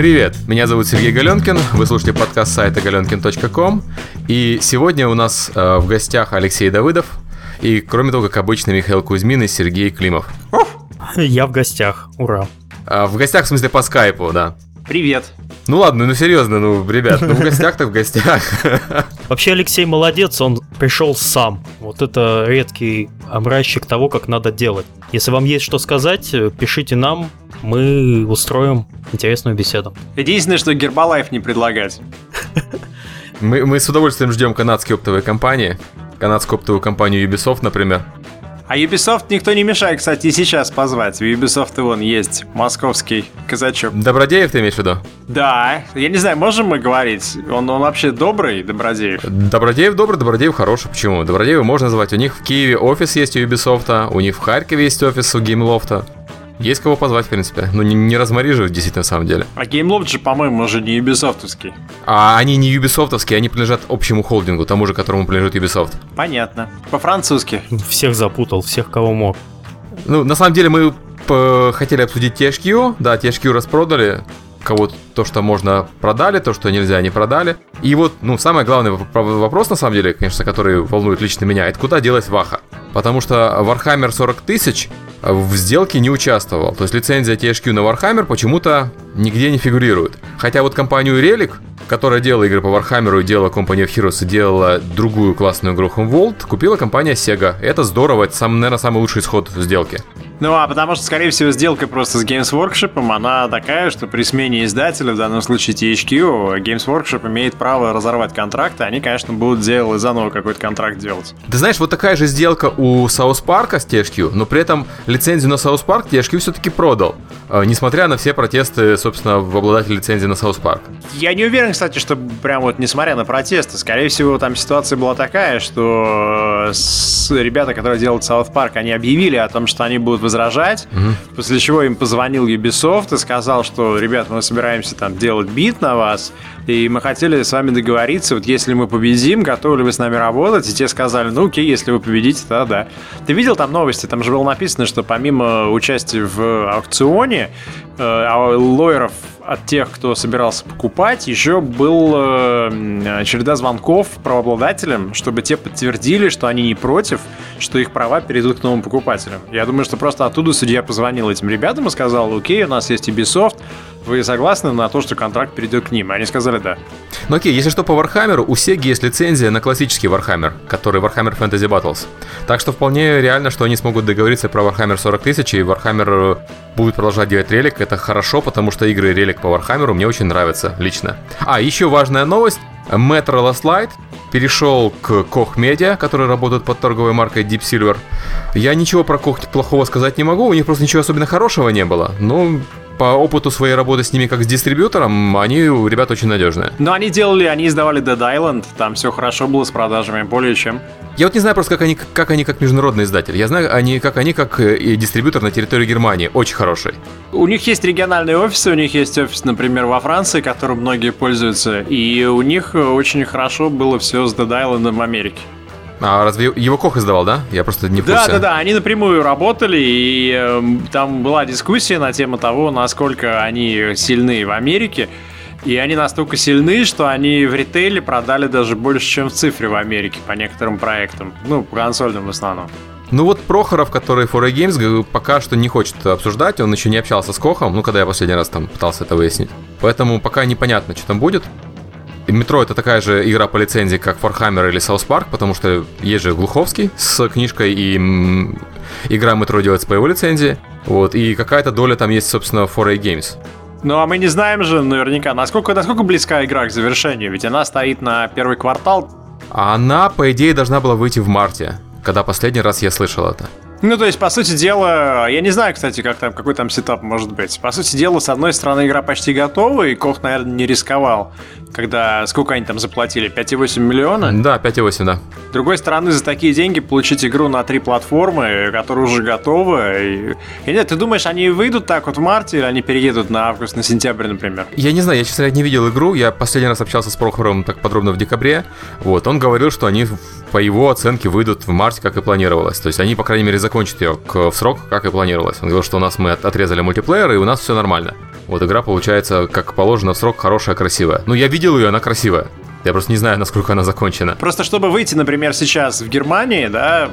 Привет, меня зовут Сергей Галенкин, вы слушаете подкаст сайта galenkin.com, и сегодня у нас э, в гостях Алексей Давыдов, и кроме того, как обычно, Михаил Кузьмин и Сергей Климов. Я в гостях, ура. А, в гостях, в смысле, по скайпу, да. Привет. Ну ладно, ну серьезно, ну, ребят, ну в гостях так в гостях. Вообще Алексей молодец, он пришел сам. Вот это редкий образчик того, как надо делать. Если вам есть что сказать, пишите нам, мы устроим интересную беседу. Единственное, что Гербалайф не предлагать. Мы, мы с удовольствием ждем канадские оптовые компании. Канадскую оптовую компанию Ubisoft, например. А Ubisoft никто не мешает, кстати, и сейчас позвать. В Ubisoft и вон есть московский казачок. Добродеев ты имеешь в виду? Да, я не знаю, можем мы говорить? Он, он вообще добрый, Добродеев? Добродеев добрый, Добродеев хороший. Почему? Добродеева можно назвать. У них в Киеве офис есть у Ubisoft, у них в Харькове есть офис у Геймлофта. Есть кого позвать, в принципе. Ну, не, не размори же, действительно, на самом деле. А GameLoft же, по-моему, уже не Ubisoftовский. А они не Ubisoftовские, они принадлежат общему холдингу, тому же, которому принадлежит Ubisoft. Понятно. По-французски. Всех запутал, всех, кого мог. Ну, на самом деле, мы хотели обсудить THQ. Да, THQ распродали кого то, что можно продали, то, что нельзя, не продали. И вот, ну, самый главный вопрос, на самом деле, конечно, который волнует лично меня, это куда делась Ваха? Потому что Warhammer 40 тысяч в сделке не участвовал. То есть лицензия THQ на Warhammer почему-то нигде не фигурирует. Хотя вот компанию Relic, которая делала игры по Warhammer и делала Company of Heroes и делала другую классную игру Homeworld, купила компания Sega. Это здорово, это, сам, наверное, самый лучший исход сделки. Ну, а потому что, скорее всего, сделка просто с Games Workshop, она такая, что при смене издателя, в данном случае THQ, Games Workshop имеет право разорвать контракт, и они, конечно, будут делать заново какой-то контракт делать. Ты знаешь, вот такая же сделка у South Park с THQ, но при этом лицензию на South Park THQ все-таки продал, э, несмотря на все протесты, собственно, в обладателя лицензии на South Park. Я не уверен, кстати, что прям вот несмотря на протесты, скорее всего, там ситуация была такая, что э, ребята, которые делают South Park, они объявили о том, что они будут возражать, угу. после чего им позвонил Ubisoft и сказал, что, ребят, мы собираемся там делать бит на вас, и мы хотели с вами договориться, вот если мы победим, готовы ли вы с нами работать? И те сказали, ну окей, если вы победите, то да. Ты видел там новости? Там же было написано, что помимо участия в аукционе, э, а лоеров от тех, кто собирался покупать, еще был э, череда звонков правообладателям, чтобы те подтвердили, что они не против, что их права перейдут к новым покупателям. Я думаю, что просто оттуда судья позвонил этим ребятам и сказал, окей, у нас есть Ubisoft, вы согласны на то, что контракт перейдет к ним? Они сказали да. Ну окей, если что, по Warhammer у Sega есть лицензия на классический Warhammer, который Warhammer Fantasy Battles. Так что вполне реально, что они смогут договориться про Warhammer 40 тысяч, и Warhammer будет продолжать делать релик. Это хорошо, потому что игры релик по Warhammer мне очень нравятся лично. А, еще важная новость. Metro Last Light перешел к Koch Media, который работает под торговой маркой Deep Silver. Я ничего про Koch плохого сказать не могу, у них просто ничего особенно хорошего не было. Но по опыту своей работы с ними как с дистрибьютором, они, ребята, очень надежные. Но они делали, они издавали Dead Island, там все хорошо было с продажами, более чем. Я вот не знаю просто, как они, как они как международный издатель. Я знаю, они, как они как э, и дистрибьютор на территории Германии. Очень хороший. У них есть региональные офисы, у них есть офис, например, во Франции, которым многие пользуются. И у них очень хорошо было все с Dead Island в Америке. А разве его Кох издавал, да? Я просто не в Да, да, да, они напрямую работали, и э, там была дискуссия на тему того, насколько они сильны в Америке. И они настолько сильны, что они в ритейле продали даже больше, чем в цифре в Америке по некоторым проектам. Ну, по консольным в основном. Ну вот Прохоров, который 4A Games, пока что не хочет обсуждать, он еще не общался с Кохом, ну когда я последний раз там пытался это выяснить. Поэтому пока непонятно, что там будет. Метро это такая же игра по лицензии, как Warhammer или South Park, потому что есть же Глуховский с книжкой, и игра Метро делается по его лицензии. Вот, и какая-то доля там есть, собственно, 4A Games. Ну, а мы не знаем же наверняка, насколько, насколько близка игра к завершению, ведь она стоит на первый квартал. А она, по идее, должна была выйти в марте, когда последний раз я слышал это. Ну, то есть, по сути дела, я не знаю, кстати, как там, какой там сетап может быть. По сути дела, с одной стороны, игра почти готова, и Кох, наверное, не рисковал, когда сколько они там заплатили? 5,8 миллиона? Да, 5,8, да. С другой стороны, за такие деньги получить игру на три платформы, которая уже готова. И... и нет, ты думаешь, они выйдут так вот в марте, или они переедут на август, на сентябрь, например? Я не знаю, я, честно говоря, не видел игру. Я последний раз общался с Прохоровым так подробно в декабре. Вот, он говорил, что они по его оценке выйдут в марте, как и планировалось. То есть они, по крайней мере, закончат ее к, в срок, как и планировалось. Он говорил, что у нас мы отрезали мультиплеер, и у нас все нормально. Вот игра получается, как положено в срок, хорошая, красивая. Ну, я видел ее, она красивая. Я просто не знаю, насколько она закончена. Просто чтобы выйти, например, сейчас в Германии, да,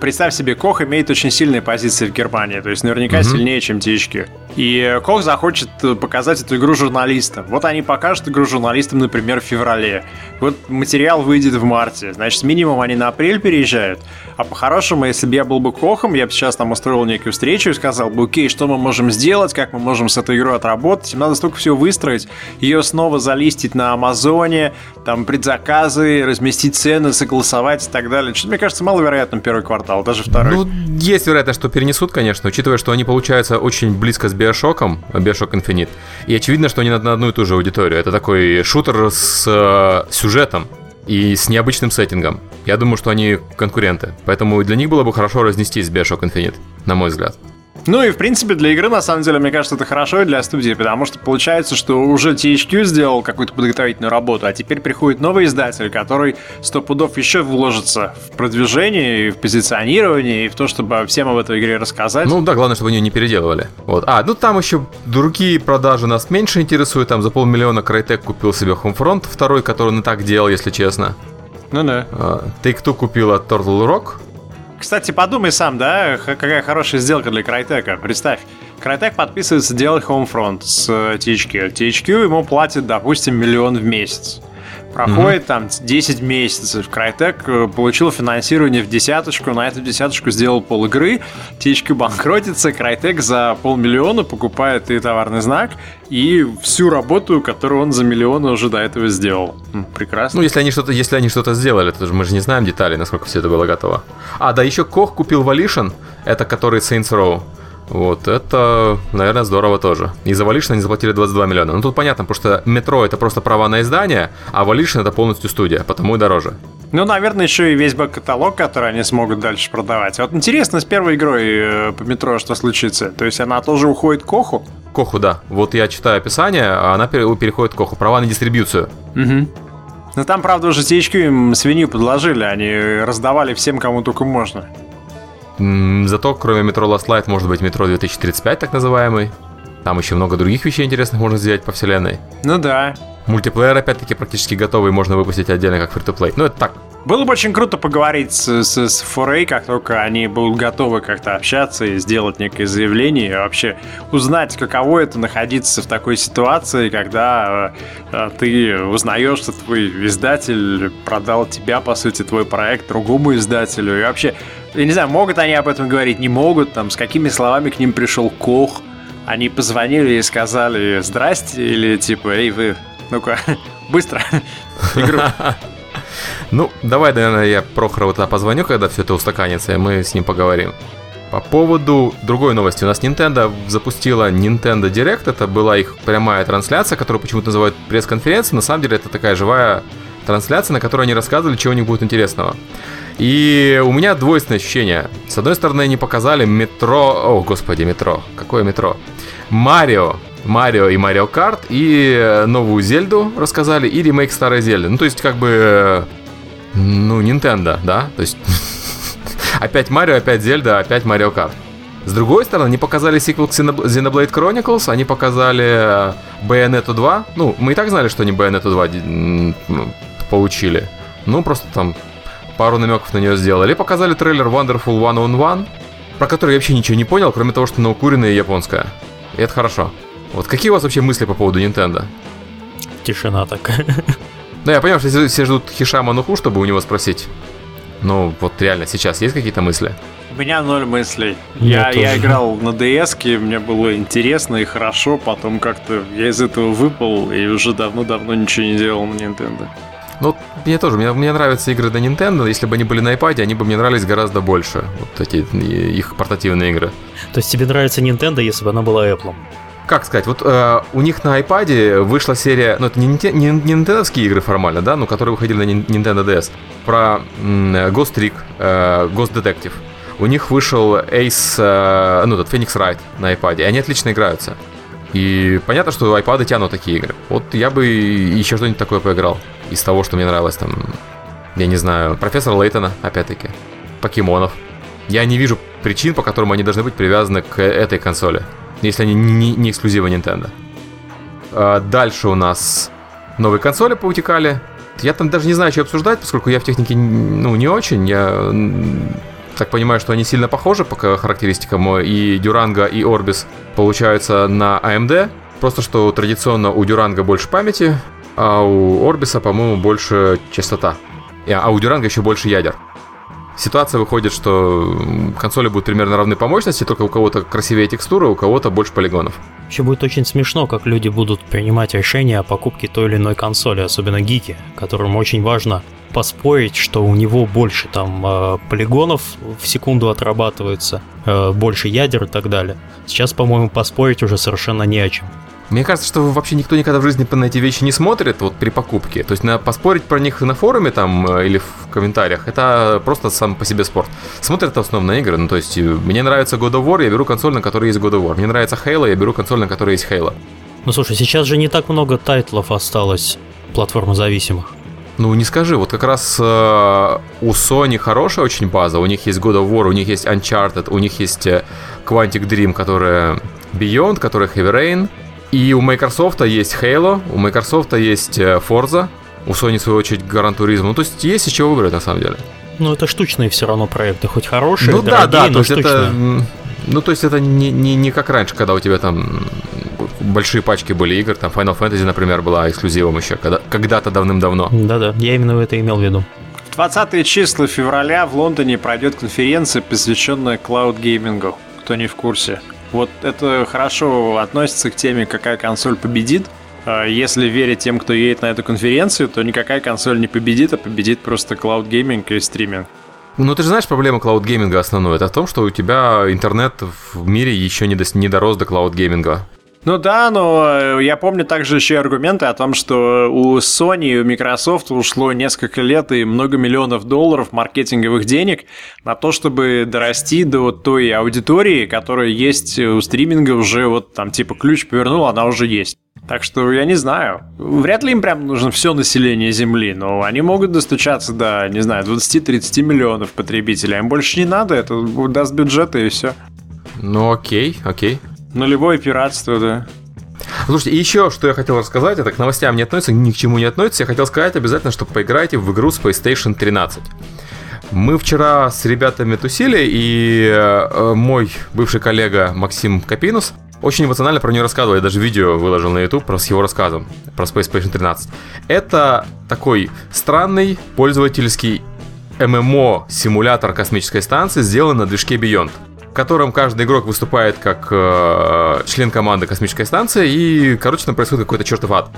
представь себе, Кох имеет очень сильные позиции в Германии, то есть наверняка угу. сильнее, чем THQ. И Кох захочет показать эту игру журналистам. Вот они покажут игру журналистам, например, в феврале. Вот материал выйдет в марте. Значит, минимум они на апрель переезжают. А по-хорошему, если бы я был бы Кохом, я бы сейчас там устроил некую встречу и сказал бы, окей, что мы можем сделать, как мы можем с этой игрой отработать. Им надо столько всего выстроить, ее снова залистить на Амазоне, там предзаказы, разместить цены, согласовать и так далее. Что-то, мне кажется, маловероятным первый квартал, даже второй. Ну, есть вероятность, что перенесут, конечно, учитывая, что они, получаются очень близко с Биошоком, Биошок Infinite. И очевидно, что они на одну и ту же аудиторию. Это такой шутер с э, сюжетом и с необычным сеттингом. Я думаю, что они конкуренты. Поэтому для них было бы хорошо разнестись с Bioshock Infinite, на мой взгляд. Ну и, в принципе, для игры, на самом деле, мне кажется, это хорошо и для студии, потому что получается, что уже THQ сделал какую-то подготовительную работу, а теперь приходит новый издатель, который сто пудов еще вложится в продвижение, и в позиционирование, и в то, чтобы всем об этой игре рассказать. Ну да, главное, чтобы они ее не переделывали. Вот. А, ну там еще другие продажи нас меньше интересуют. Там за полмиллиона Crytek купил себе Homefront второй, который он и так делал, если честно. Ну да. Take-Two купила Turtle Rock, кстати, подумай сам, да, какая хорошая сделка для Крайтека. Представь, Крайтек подписывается делать Homefront с THQ. THQ ему платит, допустим, миллион в месяц. Проходит mm-hmm. там 10 месяцев. Крайтек э, получил финансирование в десяточку, на эту десяточку сделал пол игры. THQ банкротится, Крайтек за полмиллиона покупает и товарный знак, и всю работу, которую он за миллионы уже до этого сделал. Прекрасно. Ну, если они что-то, если они что-то сделали, то мы же не знаем деталей, насколько все это было готово. А, да, еще Кох купил Volition, это который Saints Row. Вот, это, наверное, здорово тоже. И за Volition они заплатили 22 миллиона. Ну, тут понятно, потому что метро это просто права на издание, а Volition это полностью студия, потому и дороже. Ну, наверное, еще и весь бэк-каталог, который они смогут дальше продавать. Вот интересно, с первой игрой э, по метро что случится? То есть она тоже уходит к Коху? Коху, да. Вот я читаю описание, а она переходит к Коху. Права на дистрибьюцию. Угу. Ну там, правда, уже THQ им свинью подложили, они раздавали всем, кому только можно. Зато, кроме метро Last Light, может быть метро 2035, так называемый. Там еще много других вещей интересных можно сделать по вселенной. Ну да. Мультиплеер, опять-таки, практически готовый, можно выпустить отдельно как free-to-play. Ну, это так, было бы очень круто поговорить с, с, с Foray, как только они будут готовы как-то общаться и сделать некое заявление, и вообще узнать, каково это находиться в такой ситуации, когда э, ты узнаешь, что твой издатель продал тебя, по сути, твой проект другому издателю, и вообще, я не знаю, могут они об этом говорить, не могут, там, с какими словами к ним пришел Кох, они позвонили и сказали «Здрасте» или типа «Эй, вы, ну-ка, быстро игру». Ну, давай, наверное, я Прохорову тогда позвоню, когда все это устаканится, и мы с ним поговорим. По поводу другой новости. У нас Nintendo запустила Nintendo Direct. Это была их прямая трансляция, которую почему-то называют пресс-конференцией. На самом деле это такая живая трансляция, на которой они рассказывали, чего у них будет интересного. И у меня двойственное ощущение. С одной стороны, они показали метро... О, господи, метро. Какое метро? Марио. Марио и Марио Карт. И новую Зельду рассказали. И ремейк старой Зельды. Ну, то есть, как бы ну, Nintendo, да? То есть опять Марио, опять Зельда, опять Марио Карт. С другой стороны, они показали сиквел к Xenoblade Chronicles, они показали Bayonetta 2. Ну, мы и так знали, что они Bayonetta 2 получили. Ну, просто там пару намеков на нее сделали. И показали трейлер Wonderful 101, про который я вообще ничего не понял, кроме того, что она укуренная и японская. И это хорошо. Вот какие у вас вообще мысли по поводу Nintendo? Тишина такая. Да, я понимаю, что все ждут Хишама Нуху, чтобы у него спросить. Ну, вот реально, сейчас есть какие-то мысли? У меня ноль мыслей. Я, я, я играл на DS, мне было интересно и хорошо, потом как-то я из этого выпал и уже давно-давно ничего не делал на Nintendo. Ну, мне тоже, мне, мне нравятся игры на Nintendo, если бы они были на iPad, они бы мне нравились гораздо больше, вот эти их портативные игры. То есть тебе нравится Nintendo, если бы она была Apple? как сказать, вот э, у них на iPad вышла серия, ну это не, не, не нинтендовские игры формально, да, но которые выходили на Nintendo DS, про э, Ghost Trick, э, Ghost Detective. У них вышел Ace, э, ну этот Phoenix Wright на iPad, и они отлично играются. И понятно, что iPad тянут такие игры. Вот я бы еще что-нибудь такое поиграл из того, что мне нравилось там, я не знаю, профессора Лейтона, опять-таки, покемонов. Я не вижу причин, по которым они должны быть привязаны к этой консоли если они не, не эксклюзивы Nintendo. А, дальше у нас новые консоли поутекали. Я там даже не знаю, что обсуждать, поскольку я в технике ну, не очень. Я так понимаю, что они сильно похожи по характеристикам. И Durango, и Orbis получаются на AMD. Просто что традиционно у Durango больше памяти, а у Орбиса, по-моему, больше частота. А у Durango еще больше ядер. Ситуация выходит, что консоли будут примерно равны по мощности, только у кого-то красивее текстура, у кого-то больше полигонов. Еще будет очень смешно, как люди будут принимать решения о покупке той или иной консоли, особенно гики, которым очень важно поспорить, что у него больше там э, полигонов в секунду отрабатывается, э, больше ядер и так далее. Сейчас, по-моему, поспорить уже совершенно не о чем. Мне кажется, что вообще никто никогда в жизни на эти вещи не смотрит вот при покупке. То есть на поспорить про них на форуме там э, или в комментариях, это просто сам по себе спорт. Смотрят на игры. Ну, то есть мне нравится God of War, я беру консоль, на которой есть God of War. Мне нравится Halo, я беру консоль, на которой есть Halo. Ну слушай, сейчас же не так много тайтлов осталось платформозависимых. Ну, не скажи, вот как раз э, у Sony хорошая очень база, у них есть God of War, у них есть Uncharted, у них есть э, Quantic Dream, которая Beyond, которая Heavy Rain, и у Microsoft есть Halo, у Microsoft есть э, Forza, у Sony, в свою очередь, Gran Turismo. Ну, то есть есть из чего выбрать, на самом деле. Ну, это штучные все равно проекты, хоть хорошие, ну, дорогие, да, да, но то есть штучные. это, ну, то есть это не, не, не как раньше, когда у тебя там большие пачки были игр, там Final Fantasy, например, была эксклюзивом еще, когда, когда-то давным-давно. Да-да, я именно это имел в виду. В 20 числа февраля в Лондоне пройдет конференция, посвященная клауд-геймингу. Кто не в курсе. Вот это хорошо относится к теме, какая консоль победит. А Если верить тем, кто едет на эту конференцию, то никакая консоль не победит, а победит просто cloud gaming и стриминг. Ну, ты же знаешь, проблема cloud gaming а основную. Это в том, что у тебя интернет в мире еще не, дос- не дорос до cloud gaming а. Ну да, но э, я помню также еще и аргументы о том, что у Sony и у Microsoft ушло несколько лет и много миллионов долларов маркетинговых денег на то, чтобы дорасти до той аудитории, которая есть у стриминга уже вот там типа ключ повернул, она уже есть. Так что я не знаю. Вряд ли им прям нужно все население Земли, но они могут достучаться до, не знаю, 20-30 миллионов потребителей. Им больше не надо, это даст бюджета и все. Ну, окей, окей. Нулевое пиратство, да. Слушайте, еще, что я хотел рассказать, это к новостям не относится, ни к чему не относится. Я хотел сказать обязательно, что поиграйте в игру Space Station 13. Мы вчера с ребятами тусили, и э, мой бывший коллега Максим Капинус очень эмоционально про нее рассказывал. Я даже видео выложил на YouTube про, с его рассказом про Space Station 13. Это такой странный пользовательский ММО-симулятор космической станции, сделан на движке Beyond в котором каждый игрок выступает как э, член команды космической станции, и, короче, там происходит какой-то чертов ад.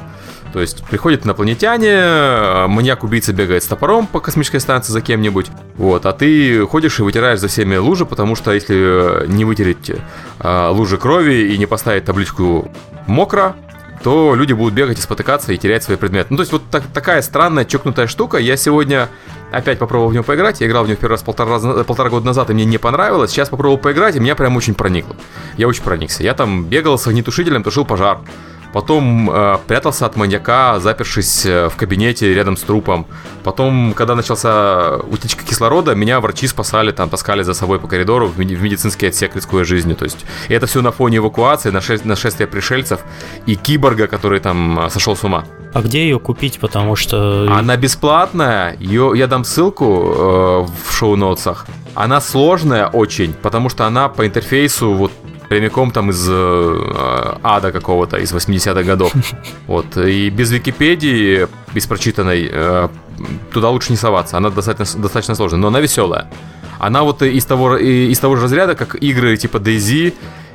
То есть приходят инопланетяне, э, маньяк-убийца бегает с топором по космической станции за кем-нибудь, вот, а ты ходишь и вытираешь за всеми лужи, потому что если не вытереть э, лужи крови и не поставить табличку «мокро», то люди будут бегать и спотыкаться и терять свои предметы. Ну, то есть вот так, такая странная, чокнутая штука. Я сегодня опять попробовал в него поиграть. Я играл в него первый раз полтора, раза- полтора года назад, и мне не понравилось. Сейчас попробовал поиграть, и меня прям очень проникло. Я очень проникся. Я там бегал с огнетушителем, тушил пожар. Потом э, прятался от маньяка, запершись э, в кабинете рядом с трупом. Потом, когда начался утечка кислорода, меня врачи спасали, там таскали за собой по коридору в, в медицинский отсек, рискуя жизнью. То есть и это все на фоне эвакуации, наше- нашествия пришельцев и киборга, который там э, сошел с ума. А где ее купить, потому что... Она бесплатная, ее, я дам ссылку э, в шоу-ноутсах. Она сложная очень, потому что она по интерфейсу вот прямиком там из э, ада какого-то, из 80-х годов. Вот, и без Википедии, без прочитанной, э, туда лучше не соваться. Она достаточно, достаточно сложная, но она веселая. Она вот из того, и- из того же разряда, как игры типа DayZ,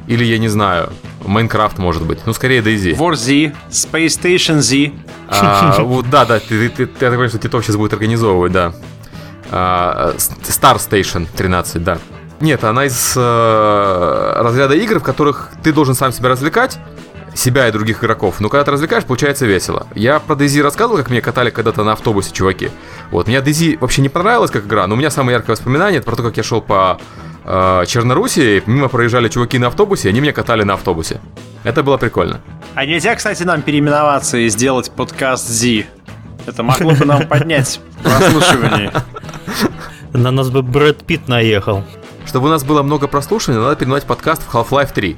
или, я не знаю, Майнкрафт, может быть. Ну, скорее DayZ. War Z, Space Station Z. А, вот, да, да, ты, ты, ты, я так понимаю, что Титов сейчас будет организовывать, да. А, Star Station 13, да. Нет, она из э, разряда игр, в которых ты должен сам себя развлекать, себя и других игроков. Но когда ты развлекаешь, получается весело. Я про DayZ рассказывал, как меня катали когда-то на автобусе чуваки. Вот, мне DayZ вообще не понравилась как игра, но у меня самое яркое воспоминание это про то, как я шел по э, Черноруссии, мимо проезжали чуваки на автобусе, и они меня катали на автобусе. Это было прикольно. А нельзя, кстати, нам переименоваться и сделать подкаст Z? Это могло бы нам поднять прослушивание. На нас бы Брэд Питт наехал. Чтобы у нас было много прослушиваний, надо переименовать подкаст в Half-Life 3.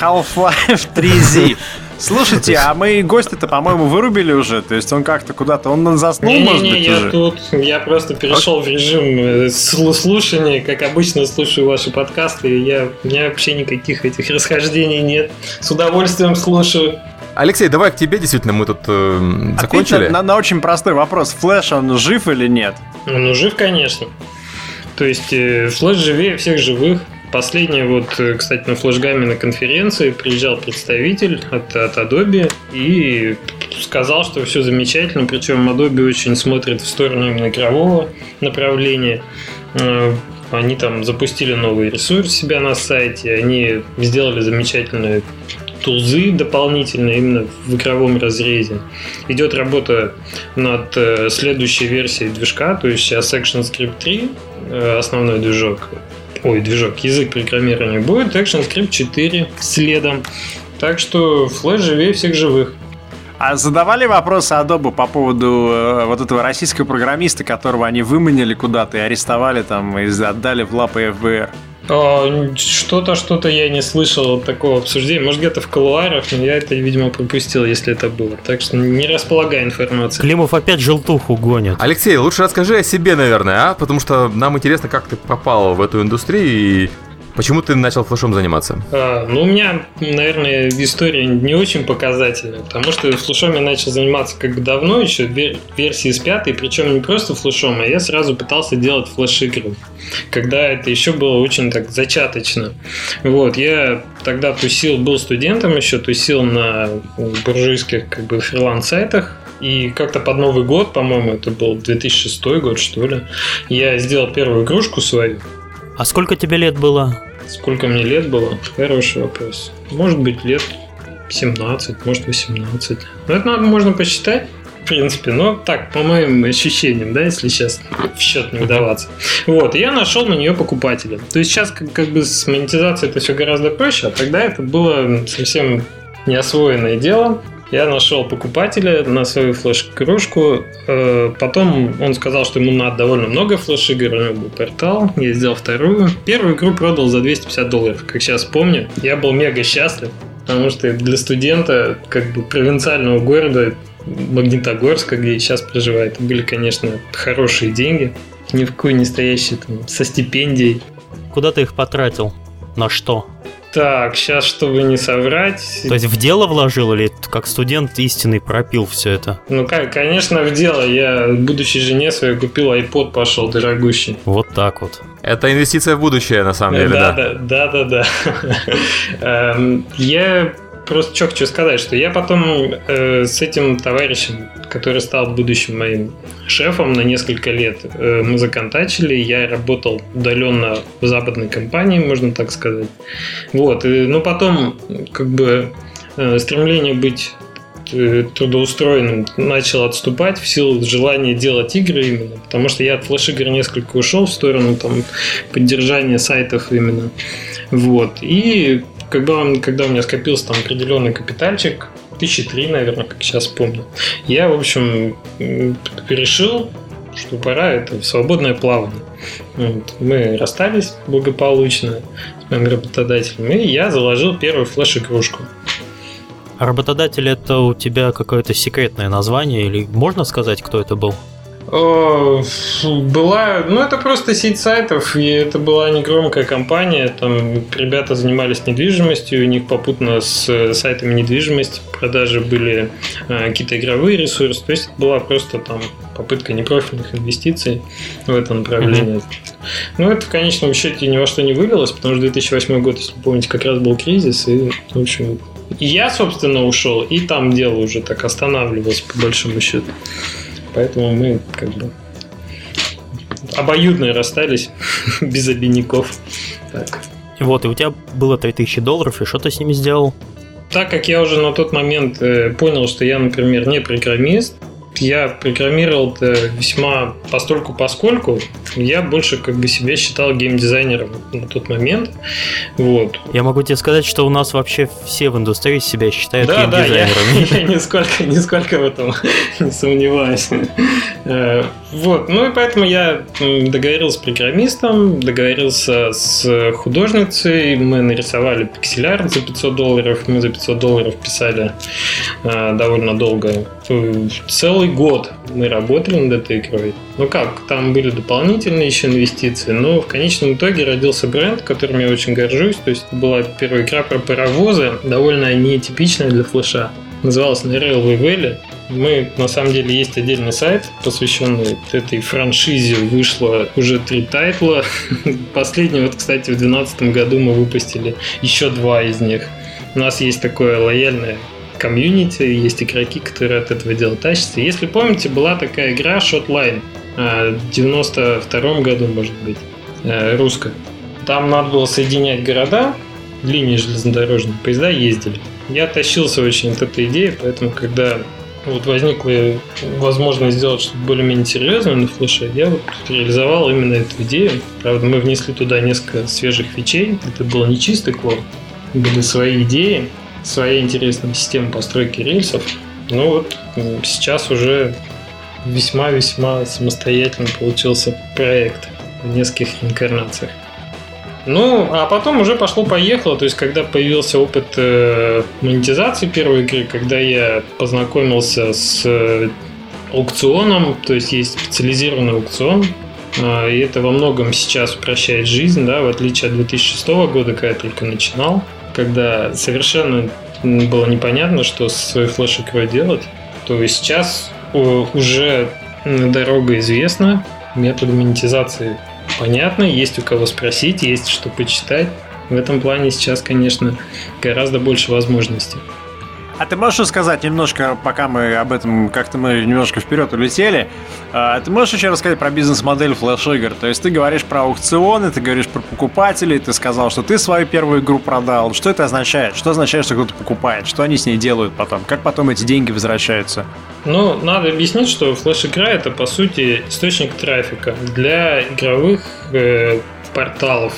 Half-Life 3Z. Слушайте, а мы гости-то, по-моему, вырубили уже. То есть он как-то куда-то, он заснул, не, может не, быть, я уже? тут, я просто перешел в режим э, слу- слушания, как обычно слушаю ваши подкасты, и я, у меня вообще никаких этих расхождений нет. С удовольствием слушаю. Алексей, давай к тебе, действительно, мы тут э, Ответь закончили. На, на очень простой вопрос. Флэш, он жив или нет? Ну, жив, конечно. То есть э, Флэш живее всех живых. Последний вот, э, кстати, на флешгаме на конференции приезжал представитель от, от Adobe и сказал, что все замечательно, причем Adobe очень смотрит в сторону именно игрового направления. Э, Они там запустили новый ресурс себя на сайте, они сделали замечательные тулзы дополнительные именно в игровом разрезе. Идет работа над э, следующей версией движка, то есть сейчас ActionScript 3, э, основной движок, ой, движок, язык программирования будет, ActionScript 4 следом. Так что Flash живее всех живых. А задавали вопросы Adobe по поводу э, вот этого российского программиста, которого они выманили куда-то и арестовали там и отдали в лапы ФБР? Что-то, что-то я не слышал такого обсуждения. Может, где-то в колуарах, но я это, видимо, пропустил, если это было. Так что не располагаю информацией. Климов опять желтуху гонит. Алексей, лучше расскажи о себе, наверное, а? Потому что нам интересно, как ты попал в эту индустрию и почему ты начал флешом заниматься. А, ну, у меня, наверное, история не очень показательная, потому что флешом я начал заниматься как давно, еще вер- версии с пятой, причем не просто флешом, а я сразу пытался делать флеш-игры, когда это еще было очень так зачаточно. Вот, я тогда тусил, был студентом еще, тусил на буржуйских как бы фриланс-сайтах, и как-то под Новый год, по-моему, это был 2006 год, что ли, я сделал первую игрушку свою, А сколько тебе лет было? Сколько мне лет было? Хороший вопрос. Может быть, лет 17, может 18. Ну, это надо, можно посчитать, в принципе. Но так, по моим ощущениям, да, если сейчас в счет не вдаваться. Вот, я нашел на нее покупателя. То есть сейчас как, как бы с монетизацией это все гораздо проще, а тогда это было совсем неосвоенное дело. Я нашел покупателя на свою флеш-игрушку. Э, Потом он сказал, что ему надо довольно много флеш-игр. У него был портал. Я сделал вторую. Первую игру продал за 250 долларов, как сейчас помню. Я был мега счастлив, потому что для студента как бы провинциального города Магнитогорска, где сейчас проживаю, это были, конечно, хорошие деньги. Ни в какой не стоящие там со стипендией. Куда ты их потратил? На что? Так, сейчас, чтобы не соврать, То есть в дело вложил или как студент истинный пропил все это? Ну, как, конечно, в дело. Я, будучи жене своей, купил iPod, пошел дорогущий. Вот так вот. Это инвестиция в будущее, на самом деле, да. да, да, да, да. Эм, Я просто что хочу сказать, что я потом э, с этим товарищем, который стал будущим моим шефом на несколько лет, э, мы законтачили, я работал удаленно в западной компании, можно так сказать. Вот, и, ну потом как бы э, стремление быть э, трудоустроенным начал отступать в силу желания делать игры именно, потому что я от флеш-игр несколько ушел в сторону там поддержания сайтов именно. Вот. И когда, когда у меня скопился там определенный капитальчик, тысячи три, наверное, как сейчас помню, я, в общем, решил, что пора это свободное плавание. Вот. Мы расстались благополучно с моим работодателем, и я заложил первую флеш-игрушку. А работодатель это у тебя какое-то секретное название или можно сказать, кто это был? Фу, Была, ну это просто сеть сайтов, и это была негромкая компания, там ребята занимались недвижимостью, у них попутно с э, сайтами недвижимости продажи были э, какие-то игровые ресурсы, то есть это была просто там попытка непрофильных инвестиций в это направление. Ну это в конечном счете ни во что не вылилось, потому что 2008 год, если помните, как раз был кризис, и в общем и я, собственно, ушел, и там дело уже так останавливалось, по большому счету. Поэтому мы как бы обоюдно расстались без обиняков. Так. Вот, и у тебя было 3000 долларов, и что ты с ними сделал? Так как я уже на тот момент э, понял, что я, например, не программист, я программировал весьма постольку поскольку. Я больше как бы себя считал геймдизайнером на тот момент. Вот. Я могу тебе сказать, что у нас вообще все в индустрии себя считают да, геймдизайнерами. Да, я, я нисколько, нисколько в этом не сомневаюсь. Э, вот, ну и поэтому я договорился с программистом, договорился с художницей, мы нарисовали пиксель-арт за 500 долларов, мы за 500 долларов писали э, довольно долго. Целый год мы работали над этой игрой. Ну как, там были дополнительные еще инвестиции, но в конечном итоге родился бренд, которым я очень горжусь. То есть это была первая игра про паровозы, довольно нетипичная для флеша. Называлась на Railway Valley. Мы, на самом деле, есть отдельный сайт, посвященный этой франшизе. Вышло уже три тайтла. Последний, вот, кстати, в 2012 году мы выпустили еще два из них. У нас есть такое лояльное комьюнити, есть игроки, которые от этого дела тащатся. Если помните, была такая игра Shotline в 92 году, может быть, э, русская. Там надо было соединять города, линии железнодорожные, поезда ездили. Я тащился очень от этой идеи, поэтому когда вот возникла возможность сделать что-то более-менее серьезное на флеше, я вот реализовал именно эту идею. Правда, мы внесли туда несколько свежих фичей. Это был не чистый клон, были свои идеи, своя интересная система постройки рельсов. Ну вот сейчас уже весьма-весьма самостоятельно получился проект в нескольких инкарнациях. Ну, а потом уже пошло-поехало, то есть когда появился опыт э, монетизации первой игры, когда я познакомился с э, аукционом, то есть есть специализированный аукцион, э, и это во многом сейчас упрощает жизнь, да, в отличие от 2006 года, когда я только начинал, когда совершенно было непонятно, что со своей флеш-игрой делать, то сейчас э, уже дорога известна, методы монетизации понятно, есть у кого спросить, есть что почитать. В этом плане сейчас, конечно, гораздо больше возможностей. А ты можешь рассказать немножко, пока мы об этом как-то мы немножко вперед улетели, а, ты можешь еще рассказать про бизнес-модель флеш-игр? То есть ты говоришь про аукционы, ты говоришь про покупателей, ты сказал, что ты свою первую игру продал. Что это означает? Что означает, что кто-то покупает? Что они с ней делают потом? Как потом эти деньги возвращаются? Ну, надо объяснить, что флеш-игра это, по сути, источник трафика для игровых э, порталов.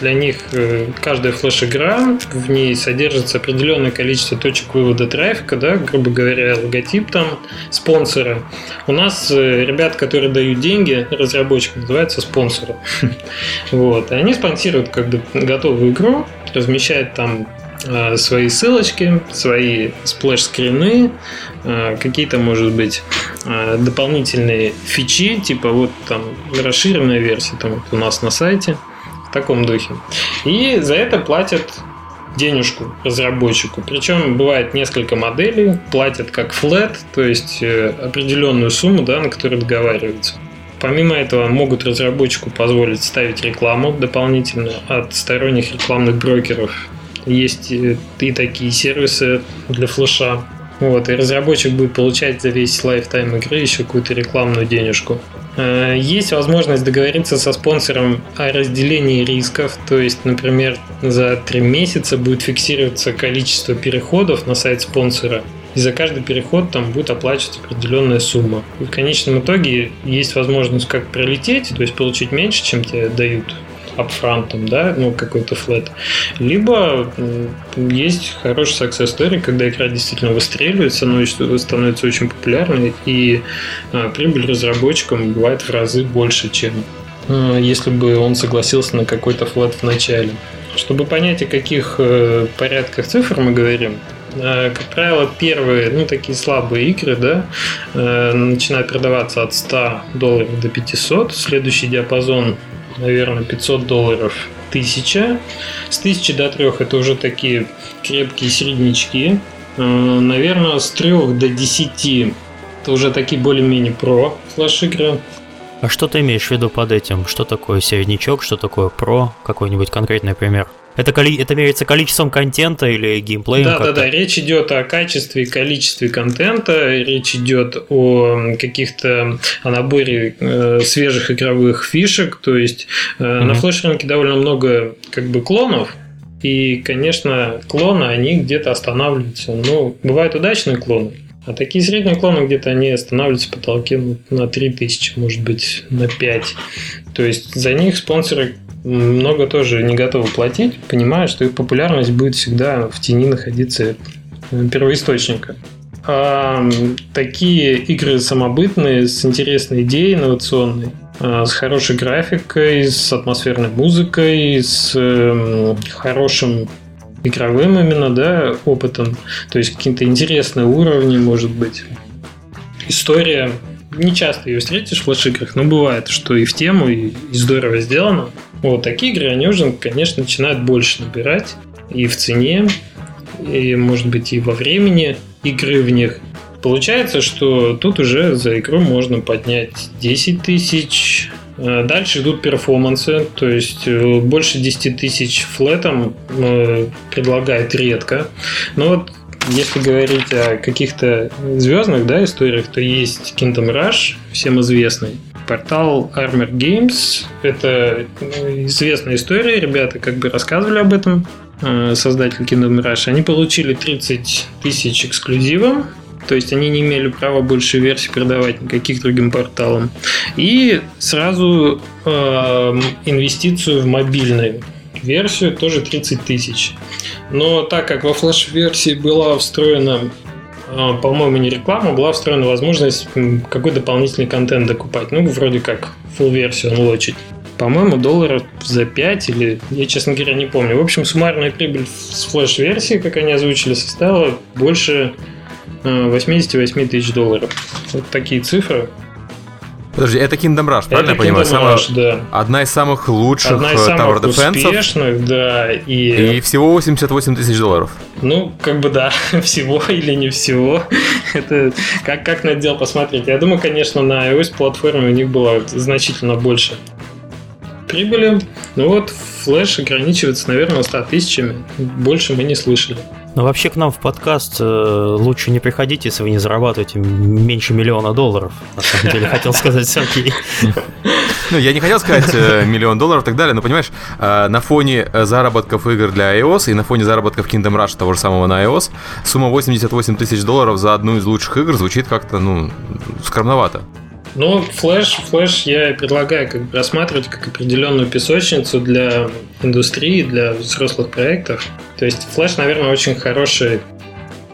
Для них э, каждая флеш-игра, в ней содержится определенное количество точек вывода трафика, да, грубо говоря, логотип там спонсора. У нас э, ребят, которые дают деньги разработчикам, называются спонсоры. Вот. И они спонсируют как бы готовую игру, размещают там э, свои ссылочки, свои splash screen ы, какие-то, может быть, дополнительные фичи, типа вот там расширенная версия там вот у нас на сайте – в таком духе. И за это платят денежку разработчику. Причем бывает несколько моделей, платят как flat, то есть э, определенную сумму, да, на которую договариваются. Помимо этого могут разработчику позволить ставить рекламу дополнительно от сторонних рекламных брокеров. Есть э, и такие сервисы для флеша. Вот, и разработчик будет получать за весь лайфтайм игры еще какую-то рекламную денежку. Э, есть возможность договориться со спонсором о разделении рисков, то есть, например, за три месяца будет фиксироваться количество переходов на сайт спонсора, и за каждый переход там будет оплачиваться определенная сумма. И в конечном итоге есть возможность как пролететь, то есть получить меньше, чем тебе дают апфрантом, да, ну, какой-то флет. Либо есть хороший success story, когда игра действительно выстреливает, становится, становится очень популярной, и а, прибыль разработчикам бывает в разы больше, чем а, если бы он согласился на какой-то флет в начале. Чтобы понять, о каких э, порядках цифр мы говорим, э, как правило, первые, ну, такие слабые игры, да, э, начинают продаваться от 100 долларов до 500. Следующий диапазон наверное, 500 долларов 1000. С 1000 до 3 это уже такие крепкие середнячки. Э, наверное, с 3 до 10 это уже такие более-менее про флеш-игры. А что ты имеешь в виду под этим? Что такое середнячок, что такое про? Какой-нибудь конкретный пример? Это, коли... это меряется количеством контента или геймплеем? Да, да, да. Речь идет о качестве и количестве контента. Речь идет о каких-то о наборе э, свежих игровых фишек. То есть э, mm-hmm. на флеш-рынке довольно много как бы клонов. И, конечно, клоны, они где-то останавливаются. Ну, бывают удачные клоны, А такие средние уклоны где-то они останавливаются в потолке ну, на 3000, может быть, на 5. То есть за них спонсоры много тоже не готовы платить, понимая, что их популярность будет всегда в тени находиться первоисточника. А такие игры самобытные, с интересной идеей, инновационной, а, с хорошей графикой, с атмосферной музыкой, с э, хорошим игровым именно, да, опытом. То есть какие-то интересные уровни, может быть. История не часто ее встретишь в флеш-играх, но бывает, что и в тему, и, и здорово сделано. Вот такие игры, они уже, конечно, начинают больше набирать и в цене, и, может быть, и во времени игры в них. Получается, что тут уже за игру можно поднять 10 тысяч. Э, дальше идут перформансы, то есть э, больше 10 тысяч флетом э, предлагает редко. Но вот если говорить о каких-то звездных да, историях, то есть Kingdom Rush, всем известный. Портал Armor Games – это известная история, ребята как бы рассказывали об этом, создатель Kingdom Rush. Они получили 30 тысяч эксклюзива, то есть они не имели права больше версий продавать никаких другим порталам. И сразу э, инвестицию в мобильную версию тоже 30 тысяч. Но так как во флеш-версии была встроена э, по-моему, не реклама, была встроена возможность какой дополнительный контент докупать. Ну, вроде как full версию unlocked. По-моему, долларов за 5 или, я, честно говоря, не помню. В общем, суммарная прибыль с флеш-версии, как они озвучили, составила больше 88 тысяч долларов. Вот такие цифры. Подожди, это Kingdom Rush, правильно это я понимаю? Kingdom Rush, да. Одна из самых лучших Одна из э, самых Tower Defense. успешных, да. И... И всего 88 тысяч долларов. Ну, как бы да, всего или не всего. это как, как на отдел посмотреть. Я думаю, конечно, на iOS платформе у них было значительно больше прибыли. Ну вот, Flash ограничивается, наверное, 100 тысячами. Больше мы не слышали. Но вообще к нам в подкаст э, лучше не приходить, если вы не зарабатываете меньше миллиона долларов. На самом деле, хотел сказать Сергей. Ну, я не хотел сказать э, миллион долларов и так далее, но понимаешь, э, на фоне заработков игр для iOS и на фоне заработков Kingdom Rush того же самого на iOS, сумма 88 тысяч долларов за одну из лучших игр звучит как-то, ну, скромновато. Ну, флеш, флеш я предлагаю как бы рассматривать как определенную песочницу для индустрии, для взрослых проектов. То есть флеш, наверное, очень хороший,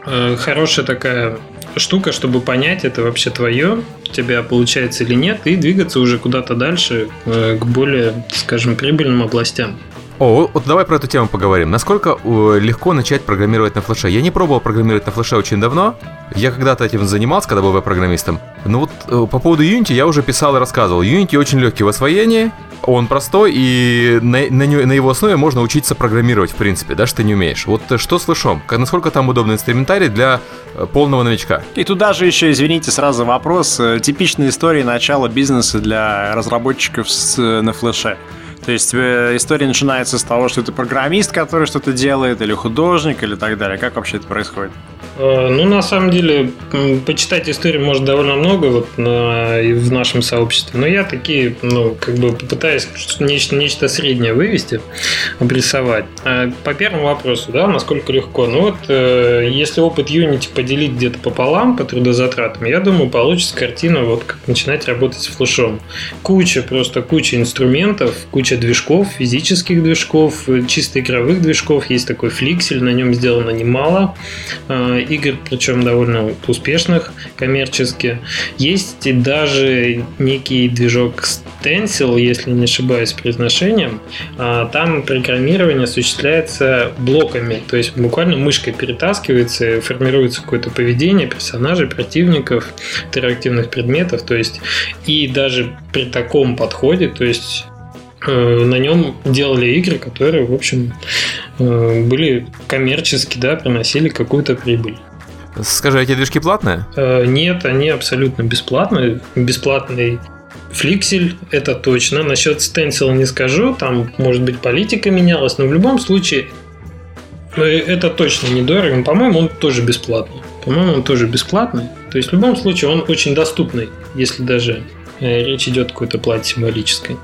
э, хорошая такая штука, чтобы понять, это вообще твое, у тебя получается или нет, и двигаться уже куда-то дальше э, к более, скажем, прибыльным областям. О, вот давай про эту тему поговорим. Насколько легко начать программировать на флеше? Я не пробовал программировать на флеше очень давно. Я когда-то этим занимался, когда был веб-программистом. Но вот э, по поводу Unity я уже писал и рассказывал. Unity очень легкий в освоении, он простой, и на, на, на его основе можно учиться программировать, в принципе, даже ты не умеешь. Вот э, что с флешом? Насколько там удобный инструментарий для э, полного новичка? И туда же еще, извините, сразу вопрос. Типичная история начала бизнеса для разработчиков с, на флеше. То есть э, история начинается с того, что ты программист, который что-то делает, или художник, или так далее. Как вообще это происходит? Э, ну, на самом деле, почитать историю может довольно много вот на, в нашем сообществе, но я такие, ну, как бы попытаюсь нечто, нечто среднее вывести, обрисовать. А по первому вопросу, да, насколько легко. Ну вот, э, если опыт Unity поделить где-то пополам по трудозатратам, я думаю, получится картина, вот как начинать работать с флешом. Куча, просто куча инструментов, куча движков, физических движков, чисто игровых движков. Есть такой фликсель, на нем сделано немало э, игр, причем довольно успешных коммерчески. Есть и даже некий движок Stencil, если не ошибаюсь произношением. А, там программирование осуществляется блоками, то есть буквально мышкой перетаскивается, формируется какое-то поведение персонажей, противников, интерактивных предметов, то есть и даже при таком подходе, то есть на нем делали игры, которые, в общем, э, были коммерчески, да, приносили какую-то прибыль. Скажи, эти движки платные? Э, нет, они абсолютно бесплатные. Бесплатный Фликсель, это точно. Насчет Stencil не скажу, там, может быть, политика менялась, но в любом случае это точно недорого. По-моему, он тоже бесплатный. По-моему, он тоже бесплатный. То есть, в любом случае, он очень доступный, если даже речь идет о какой-то плате символической.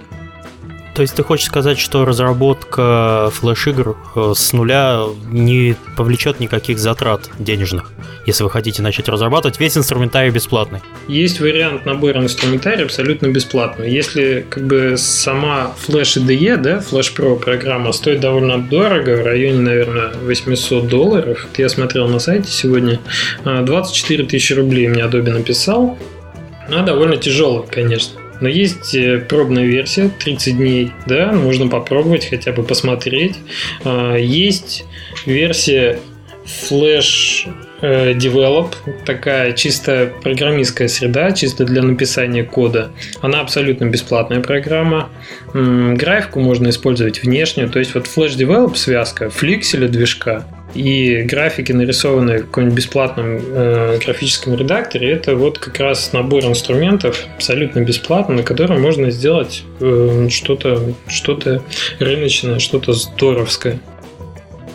То есть ты хочешь сказать, что разработка флеш-игр э, с нуля не повлечет никаких затрат денежных, если вы хотите начать разрабатывать, весь инструментарий бесплатный? Есть вариант набора инструментария абсолютно бесплатный. Если как бы сама Flash IDE, да, Flash Pro программа стоит довольно дорого, в районе, наверное, 800 долларов. Я смотрел на сайте сегодня, 24 а, тысячи рублей мне Adobe написал. Она довольно тяжелая, конечно. Но есть э, пробная версия 30 дней, да, можно попробовать, хотя бы посмотреть. А, есть версия Flash э, Develop, такая чисто программистская среда, чисто для написания кода. Она абсолютно бесплатная программа. Графику можно использовать внешнюю, то есть вот Flash Develop связка фликселя движка и графики, нарисованные в каком-нибудь бесплатном э, графическом редакторе, это вот как раз набор инструментов абсолютно бесплатно, на котором можно сделать э, что-то что рыночное, что-то здоровское.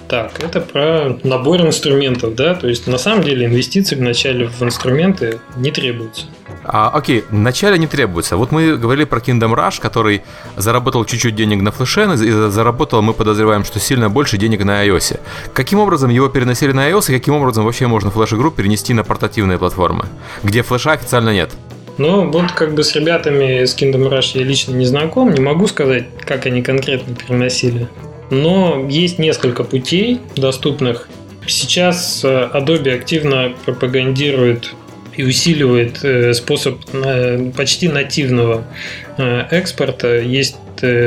Так, это про набор инструментов, да, то есть на самом деле инвестиции вначале в инструменты не требуются. А, окей, вначале не требуется. Вот мы говорили про Kingdom Rush, который заработал чуть-чуть денег на флеше, и заработал, мы подозреваем, что сильно больше денег на iOS. Каким образом его переносили на iOS, и каким образом вообще можно флеш-игру перенести на портативные платформы, где флеша официально нет? Ну, вот как бы с ребятами с Kingdom Rush я лично не знаком, не могу сказать, как они конкретно переносили. Но есть несколько путей доступных. Сейчас э, Adobe активно пропагандирует и усиливает э, способ э, почти нативного э, экспорта. Есть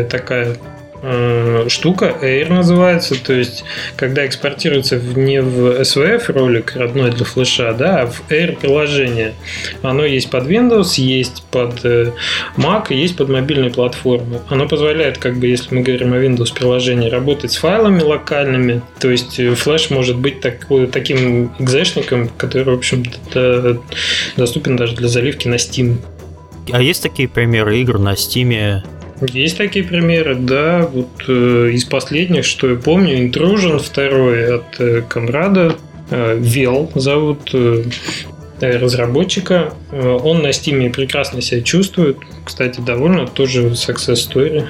такая э, штука, Air называется, то есть когда экспортируется не в SVF ролик родной для флеша, да, а в Air приложение. Оно есть под Windows, есть под э, Mac, есть под мобильной платформы. Оно позволяет, как бы, если мы говорим о Windows приложении, работать с файлами локальными, то есть э, флеш может быть такой, таким экзешником, который, в общем-то, доступен даже для заливки на Steam. А есть такие примеры игр на Steam, есть такие примеры, да. Вот э, из последних, что я помню, Intrusion второй от э, Конрада, э, Вел зовут э, разработчика. Э, он на Стиме прекрасно себя чувствует. Кстати, довольно тоже success story.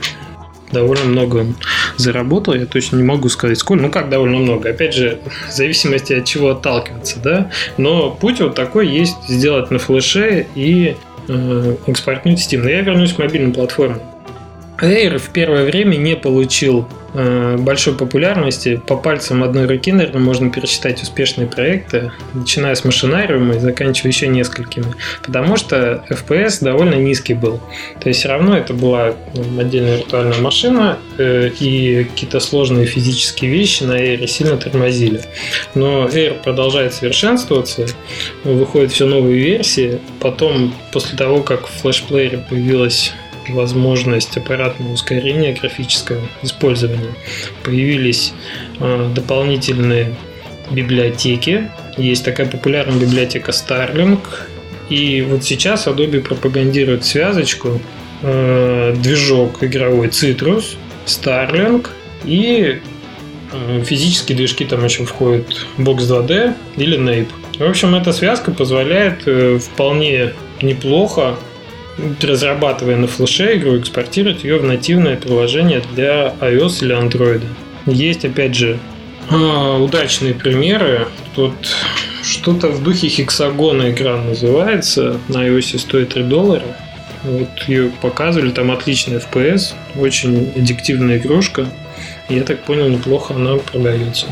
Довольно много он заработал, я точно не могу сказать сколько. Ну как довольно много? Опять же, в зависимости от чего отталкиваться, да. Но путь вот такой есть сделать на флеше и э, экспортнуть Steam. Но я вернусь к мобильным платформам. Air в первое время не получил э, большой популярности. По пальцам одной руки, наверное, можно пересчитать успешные проекты, начиная с машинариума и заканчивая еще несколькими. Потому что FPS довольно низкий был. То есть все равно это была ну, отдельная виртуальная машина, э, и какие-то сложные физические вещи на Air сильно тормозили. Но Air продолжает совершенствоваться, выходят все новые версии. Потом, после того, как в флешплеере появилась возможность аппаратного ускорения графического использования. Появились э, дополнительные библиотеки. Есть такая популярная библиотека Starlink. И вот сейчас Adobe пропагандирует связочку э, движок игровой Citrus, Starlink и э, физические движки там еще входят Box 2D или Nape. В общем, эта связка позволяет э, вполне неплохо разрабатывая на флеше игру, экспортировать ее в нативное приложение для iOS или Android. Есть, опять же, а, удачные примеры. Тут что-то в духе хексагона игра называется. На iOS стоит 3 доллара. Вот ее показывали, там отличный FPS, очень аддиктивная игрушка. Я так понял, неплохо она продается.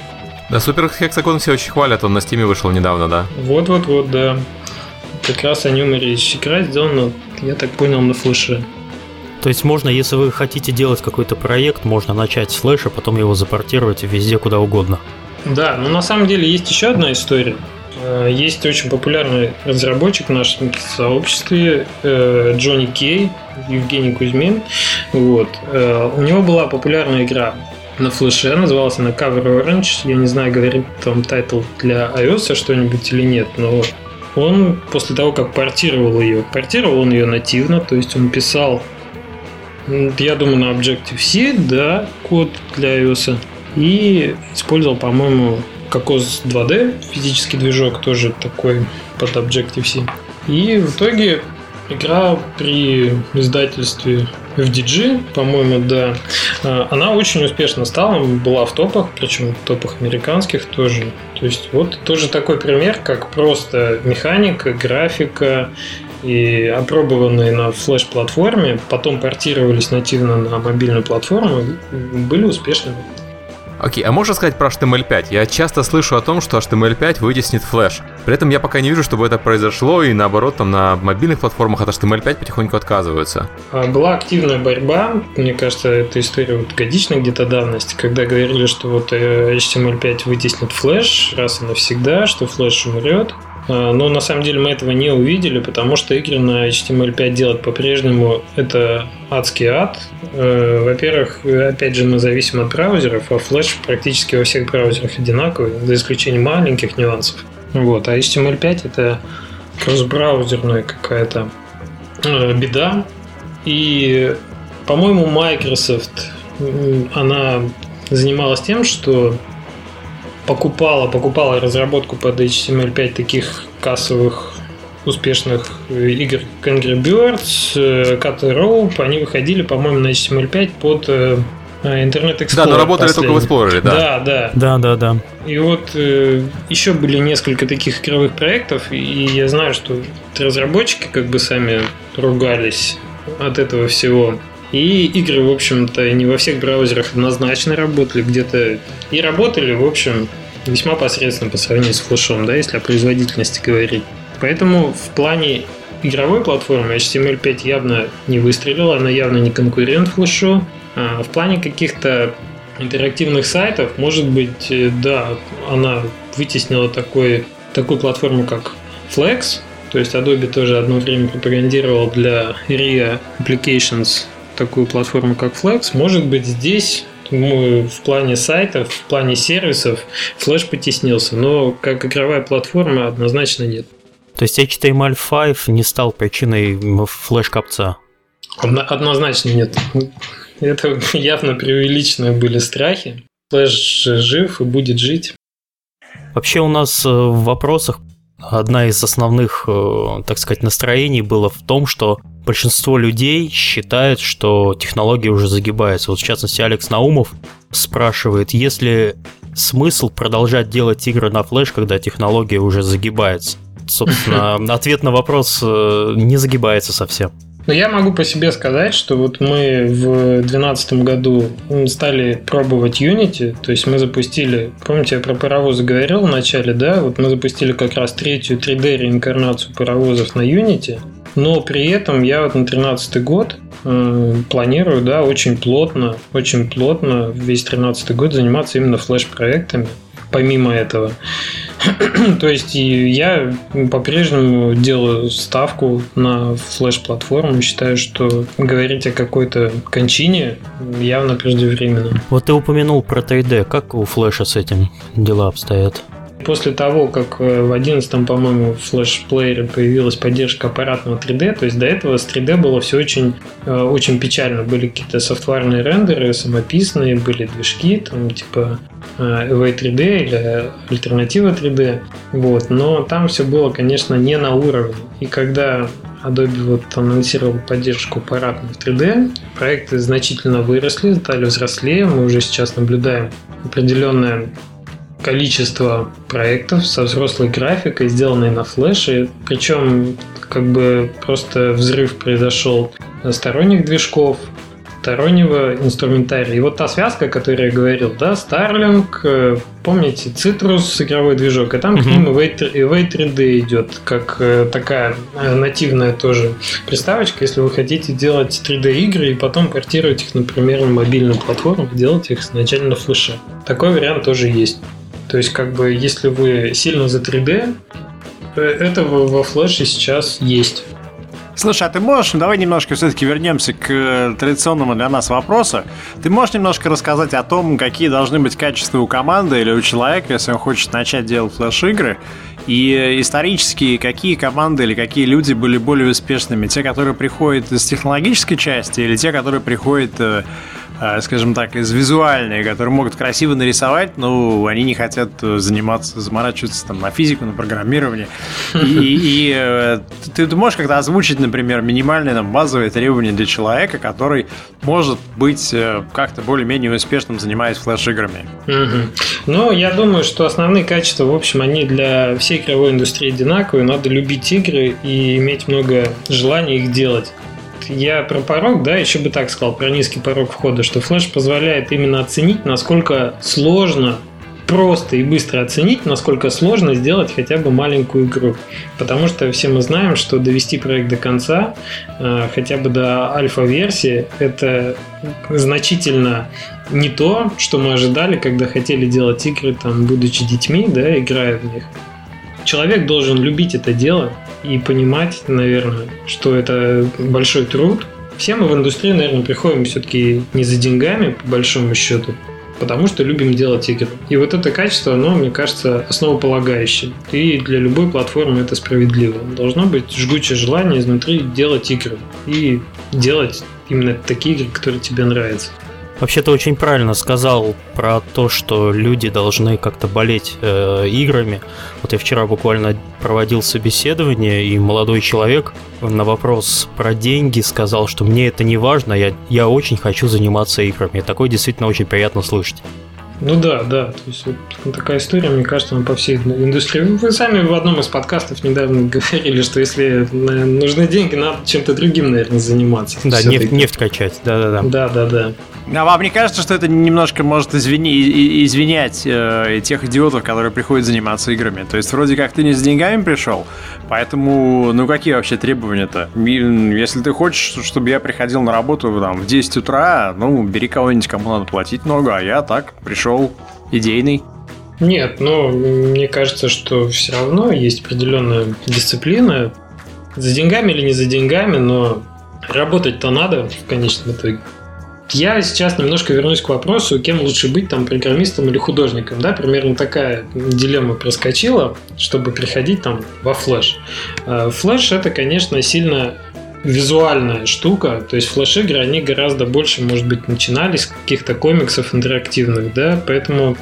Да, Супер Хексагон все очень хвалят, он на Стиме вышел недавно, да? Вот-вот-вот, да. Как раз о нем и речь. Игра сделана я так понял, на флеше. То есть можно, если вы хотите делать какой-то проект, можно начать с флеша, потом его запортировать везде, куда угодно. Да, но на самом деле есть еще одна история. Э, есть очень популярный разработчик в нашем сообществе э, Johnny K, Евгений Кузьмин. Вот. Э, у него была популярная игра на флеше, называлась она Cover Orange. Я не знаю, говорит там title для iOS что-нибудь или нет, но он после того, как портировал ее, портировал он ее нативно, то есть он писал, я думаю, на Objective-C, да, код для iOS, и использовал, по-моему, Cocos 2D, физический движок, тоже такой под Objective-C. И в итоге игра при издательстве FDG, по-моему, да. А, она очень успешно стала, была в топах, причем в топах американских тоже. То есть вот тоже такой пример, как просто механика, графика и опробованные на флеш-платформе, потом портировались нативно на мобильную платформу, были успешными. Окей, а можно сказать про HTML5? Я часто слышу о том, что HTML5 вытеснит Flash. При этом я пока не вижу, чтобы это произошло, и наоборот, там на мобильных платформах от HTML5 потихоньку отказываются. А, была активная борьба, мне кажется, это история вот годичной где-то давности, когда говорили, что вот э, HTML5 вытеснит Flash раз и навсегда, что Flash умрет. А, но на самом деле мы этого не увидели, потому что игры на HTML5 делать по-прежнему это адский ад. Э, во-первых, опять же, мы зависим от браузеров, а Flash практически во всех браузерах одинаковый, за исключением маленьких нюансов. Вот. А HTML5 это кросс-браузерная какая-то э, беда. И, по-моему, Microsoft, она занималась тем, что покупала, покупала разработку под HTML5 таких кассовых успешных игр как Angry Birds, э, Cut Rope, они выходили, по-моему, на HTML5 под э, Internet Explorer. Да, но работали последний. только в Explorer, да. Да, да. Да, да, да. И вот э, еще были несколько таких игровых проектов, и я знаю, что разработчики как бы сами ругались от этого всего. И игры, в общем-то, не во всех браузерах однозначно работали, где-то и работали, в общем, весьма посредственно по сравнению с флешом, да, если о производительности говорить. Поэтому в плане игровой платформы HTML5 явно не выстрелила, она явно не конкурент флешу. А в плане каких-то интерактивных сайтов, может быть, э, да, она вытеснила такой, такую платформу, как Flex, то есть Adobe тоже одно время пропагандировал для RIA Applications такую платформу, как Flex. Может быть, здесь в плане сайтов, в плане сервисов Flash потеснился, но как игровая платформа однозначно нет. То есть HTML5 не стал причиной флеш-копца? Однозначно нет. Это явно преувеличенные были страхи. Флэш жив и будет жить. Вообще у нас э, в вопросах одна из основных, э, так сказать, настроений было в том, что большинство людей считает, что технология уже загибается. Вот в частности, Алекс Наумов спрашивает, есть ли смысл продолжать делать игры на флеш, когда технология уже загибается? Собственно, ответ на вопрос э, не загибается совсем. Но я могу по себе сказать, что вот мы в 2012 году стали пробовать Unity, то есть мы запустили, помните, я про паровозы говорил в начале, да, вот мы запустили как раз третью 3D реинкарнацию паровозов на Unity, но при этом я вот на 13 год э, планирую, да, очень плотно, очень плотно весь 13 год заниматься именно флеш-проектами помимо этого. То есть я по-прежнему делаю ставку на флеш-платформу. Считаю, что говорить о какой-то кончине явно преждевременно. Вот ты упомянул про 3D. Как у флеша с этим дела обстоят? После того, как э, в 11 по-моему, флеш-плеере появилась поддержка аппаратного 3D, то есть до этого с 3D было все очень, э, очень печально. Были какие-то софтварные рендеры, самописные, были движки, там типа Away э, 3D или альтернатива 3D. Вот. Но там все было, конечно, не на уровне. И когда Adobe вот анонсировал поддержку аппаратных 3D, проекты значительно выросли, стали взрослее. Мы уже сейчас наблюдаем определенное количество проектов со взрослой графикой, сделанной на флеше. Причем как бы просто взрыв произошел сторонних движков, стороннего инструментария. И вот та связка, о которой я говорил, да, Starlink, э, помните, Citrus игровой движок, и там uh-huh. к ним Away 3D идет, как э, такая э, нативная тоже приставочка, если вы хотите делать 3D игры и потом портировать их, например, на мобильную платформу, делать их сначала на флеше. Такой вариант тоже есть. То есть, как бы, если вы сильно за 3D, это во флеше сейчас есть. Слушай, а ты можешь, давай немножко все-таки вернемся к э, традиционному для нас вопросу. Ты можешь немножко рассказать о том, какие должны быть качества у команды или у человека, если он хочет начать делать флеш-игры, и э, исторически какие команды или какие люди были более успешными? Те, которые приходят из технологической части или те, которые приходят э, скажем так, из визуальные, которые могут красиво нарисовать, но они не хотят заниматься, заморачиваться там на физику, на программирование. И, и э, ты, ты можешь как-то озвучить, например, минимальные там, базовые требования для человека, который может быть э, как-то более-менее успешным, занимаясь флеш-играми. Угу. Ну, я думаю, что основные качества, в общем, они для всей игровой индустрии одинаковые. Надо любить игры и иметь много желания их делать я про порог, да, еще бы так сказал, про низкий порог входа, что флеш позволяет именно оценить, насколько сложно просто и быстро оценить, насколько сложно сделать хотя бы маленькую игру. Потому что все мы знаем, что довести проект до конца, э, хотя бы до альфа-версии, это значительно не то, что мы ожидали, когда хотели делать игры, там, будучи детьми, да, играя в них. Человек должен любить это дело и понимать, наверное, что это большой труд. Все мы в индустрию, наверное, приходим все-таки не за деньгами, по большому счету, потому что любим делать игры. И вот это качество, оно, мне кажется, основополагающее. И для любой платформы это справедливо. Должно быть жгучее желание изнутри делать игры. И делать именно такие игры, которые тебе нравятся. Вообще то очень правильно сказал про то, что люди должны как-то болеть э, играми. Вот я вчера буквально проводил собеседование, и молодой человек на вопрос про деньги сказал, что мне это не важно, я, я очень хочу заниматься играми. И такое действительно очень приятно слышать. Ну да, да. То есть вот такая история, мне кажется, она по всей индустрии. Вы сами в одном из подкастов недавно говорили, что если нужны деньги, надо чем-то другим, наверное, заниматься. Да, нефть, нефть качать. Да, да, да. Да, да, да. А вам не кажется, что это немножко может извини, извинять э, тех идиотов, которые приходят заниматься играми? То есть вроде как ты не с деньгами пришел, поэтому ну какие вообще требования-то? Если ты хочешь, чтобы я приходил на работу там, в 10 утра, ну бери кого-нибудь, кому надо платить много, а я так пришел идейный. Нет, но мне кажется, что все равно есть определенная дисциплина. За деньгами или не за деньгами, но работать-то надо в конечном итоге. Я сейчас немножко вернусь к вопросу, кем лучше быть, там, программистом или художником. Да, примерно такая дилемма проскочила, чтобы приходить там во флеш. Э, флеш это, конечно, сильно визуальная штука, то есть флеш-игры, они гораздо больше, может быть, начинались с каких-то комиксов интерактивных, да, поэтому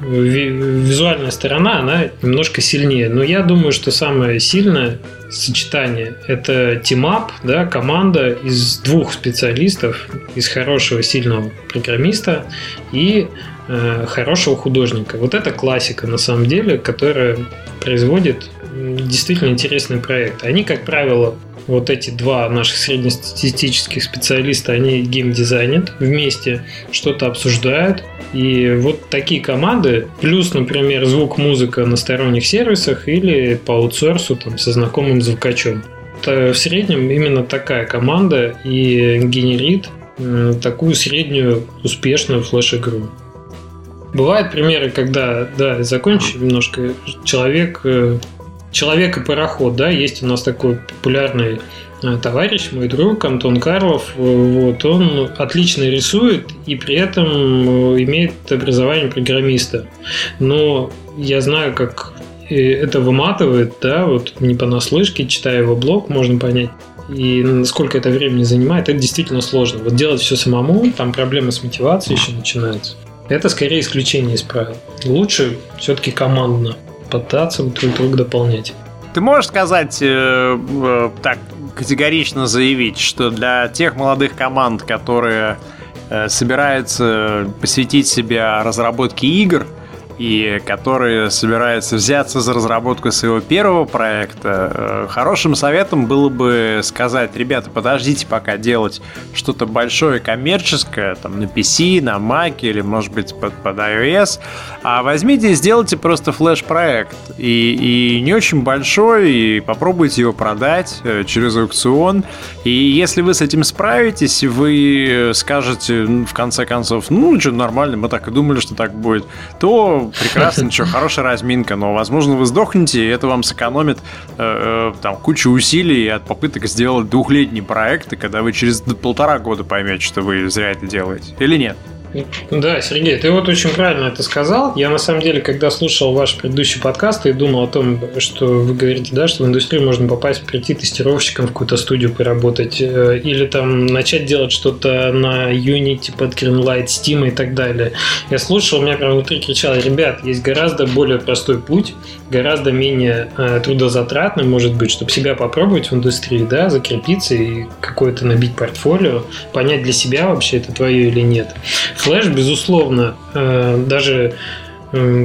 визуальная сторона, она немножко сильнее. Но я думаю, что самое сильное сочетание. Это team-up, да, команда из двух специалистов, из хорошего сильного программиста и э, хорошего художника. Вот это классика на самом деле, которая производит действительно интересный проект. Они, как правило, вот эти два наших среднестатистических специалиста, они геймдизайнят вместе, что-то обсуждают. И вот такие команды, плюс, например, звук, музыка на сторонних сервисах или по аутсорсу там, со знакомым звукачом. В среднем именно такая команда и генерит э, такую среднюю успешную флеш-игру. Бывают примеры, когда, да, закончу немножко, человек э, Человек и пароход, да, есть у нас такой популярный э, товарищ, мой друг Антон Карлов, э, вот, он отлично рисует и при этом э, имеет образование программиста. Но я знаю, как это выматывает, да, вот не понаслышке, читая его блог, можно понять, и сколько это времени занимает, это действительно сложно. Вот делать все самому, там проблемы с мотивацией еще начинаются. Это скорее исключение из правил. Лучше все-таки командно пытаться друг друга дополнять. Ты можешь сказать, э, э, так категорично заявить, что для тех молодых команд, которые э, собираются посвятить себя разработке игр, и который собирается взяться за разработку своего первого проекта, э, хорошим советом было бы сказать, ребята, подождите пока делать что-то большое коммерческое, там на PC, на Mac или, может быть, под, под iOS, а возьмите и сделайте просто флеш-проект. И, и не очень большой, и попробуйте его продать э, через аукцион. И если вы с этим справитесь, вы скажете, в конце концов, ну, что, нормально, мы так и думали, что так будет, то прекрасно, ничего, хорошая разминка, но, возможно, вы сдохнете, и это вам сэкономит э, э, там кучу усилий от попыток сделать двухлетний проект, и когда вы через полтора года поймете, что вы зря это делаете. Или нет? Да, Сергей, ты вот очень правильно это сказал. Я на самом деле, когда слушал ваш предыдущий подкаст и думал о том, что вы говорите, да, что в индустрию можно попасть, прийти тестировщиком в какую-то студию поработать, э, или там начать делать что-то на Unity под Greenlight, Steam и так далее. Я слушал, у меня прям внутри кричало, ребят, есть гораздо более простой путь, гораздо менее э, трудозатратный, может быть, чтобы себя попробовать в индустрии, да, закрепиться и какое-то набить портфолио, понять для себя вообще это твое или нет. Флэш, безусловно, э, даже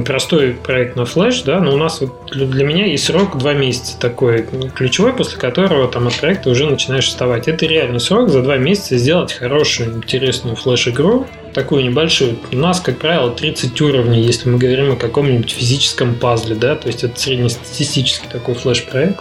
простой проект на флеш, да, но у нас вот для меня есть срок два месяца такой ключевой, после которого там от проекта уже начинаешь вставать. Это реальный срок за два месяца сделать хорошую, интересную флеш-игру, такую небольшую. У нас, как правило, 30 уровней, если мы говорим о каком-нибудь физическом пазле, да, то есть это среднестатистический такой флеш-проект.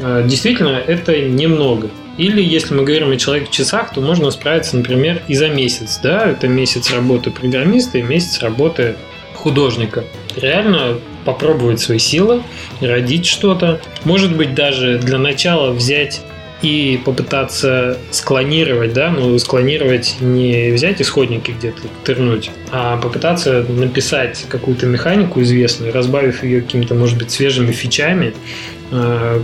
Э, действительно, это немного. Или если мы говорим о человеке в часах, то можно справиться, например, и за месяц. Да? Это месяц работы программиста и месяц работы художника. Реально попробовать свои силы, родить что-то. Может быть, даже для начала взять и попытаться склонировать, да, ну, склонировать не взять исходники где-то тырнуть, а попытаться написать какую-то механику известную, разбавив ее какими-то, может быть, свежими фичами,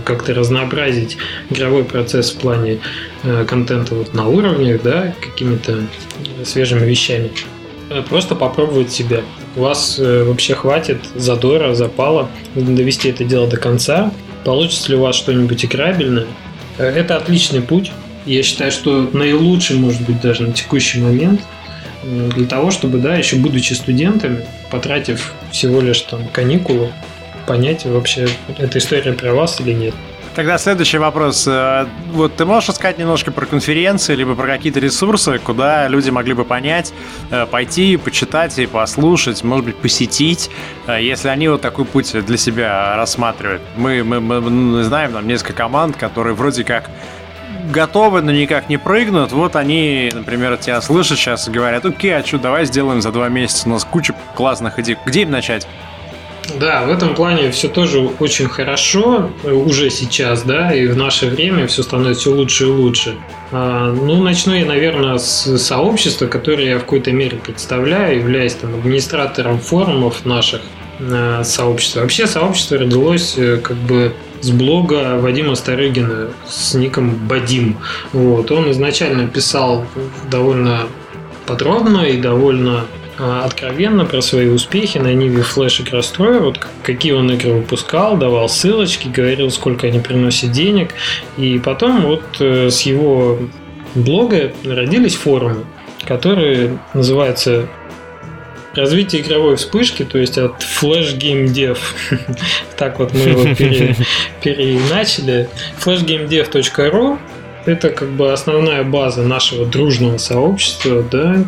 как-то разнообразить игровой процесс в плане э, контента вот на уровнях, да, какими-то свежими вещами. Э, просто попробовать себя. У вас вообще хватит задора, запала довести это дело до конца. Получится ли у вас что-нибудь играбельное? Это отличный путь. Я считаю, что наилучший, может быть, даже на текущий момент для того, чтобы, да, еще будучи студентами, потратив всего лишь там каникулы, понять вообще, эта история про вас или нет. Тогда следующий вопрос. Э, вот ты можешь рассказать немножко про конференции, либо про какие-то ресурсы, куда люди могли бы понять, э, пойти, почитать и послушать, может быть, посетить, э, если они вот такой путь для себя рассматривают. Мы, мы, мы знаем там несколько команд, которые вроде как готовы, но никак не прыгнут. Вот они, например, тебя слышат сейчас и говорят, окей, а что, давай сделаем за два месяца, у нас куча классных идей. Где им начать? Да, в этом плане все тоже очень хорошо э, уже сейчас, да, и в наше время все становится все лучше и лучше. А, ну, начну я, наверное, с сообщества, которое я в какой-то мере представляю, являюсь там администратором форумов наших э, сообщества. Вообще сообщество родилось э, как бы с блога Вадима Старыгина с ником Бадим. Вот. Он изначально писал довольно подробно и довольно откровенно про свои успехи на Ниве Flash Игростроя, вот какие он игры выпускал, давал ссылочки, говорил, сколько они приносят денег. И потом вот э, с его блога родились форумы, которые называются развитие игровой вспышки, то есть от Flash Game Dev. так вот мы его пере, переначали. flashgamedev.ru это как бы основная база нашего дружного сообщества, да,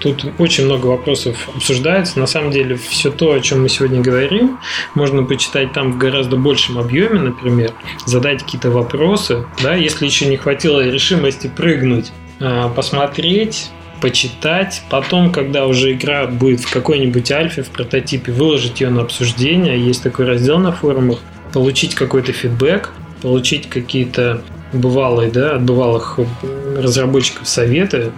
Тут очень много вопросов обсуждается. На самом деле, все то, о чем мы сегодня говорим, можно почитать там в гораздо большем объеме, например, задать какие-то вопросы, да, если еще не хватило решимости прыгнуть, а, посмотреть, почитать, потом, когда уже игра будет в какой-нибудь альфе, в прототипе, выложить ее на обсуждение, есть такой раздел на форумах, получить какой-то фидбэк, получить какие-то бывалые, да, от бывалых разработчиков советы,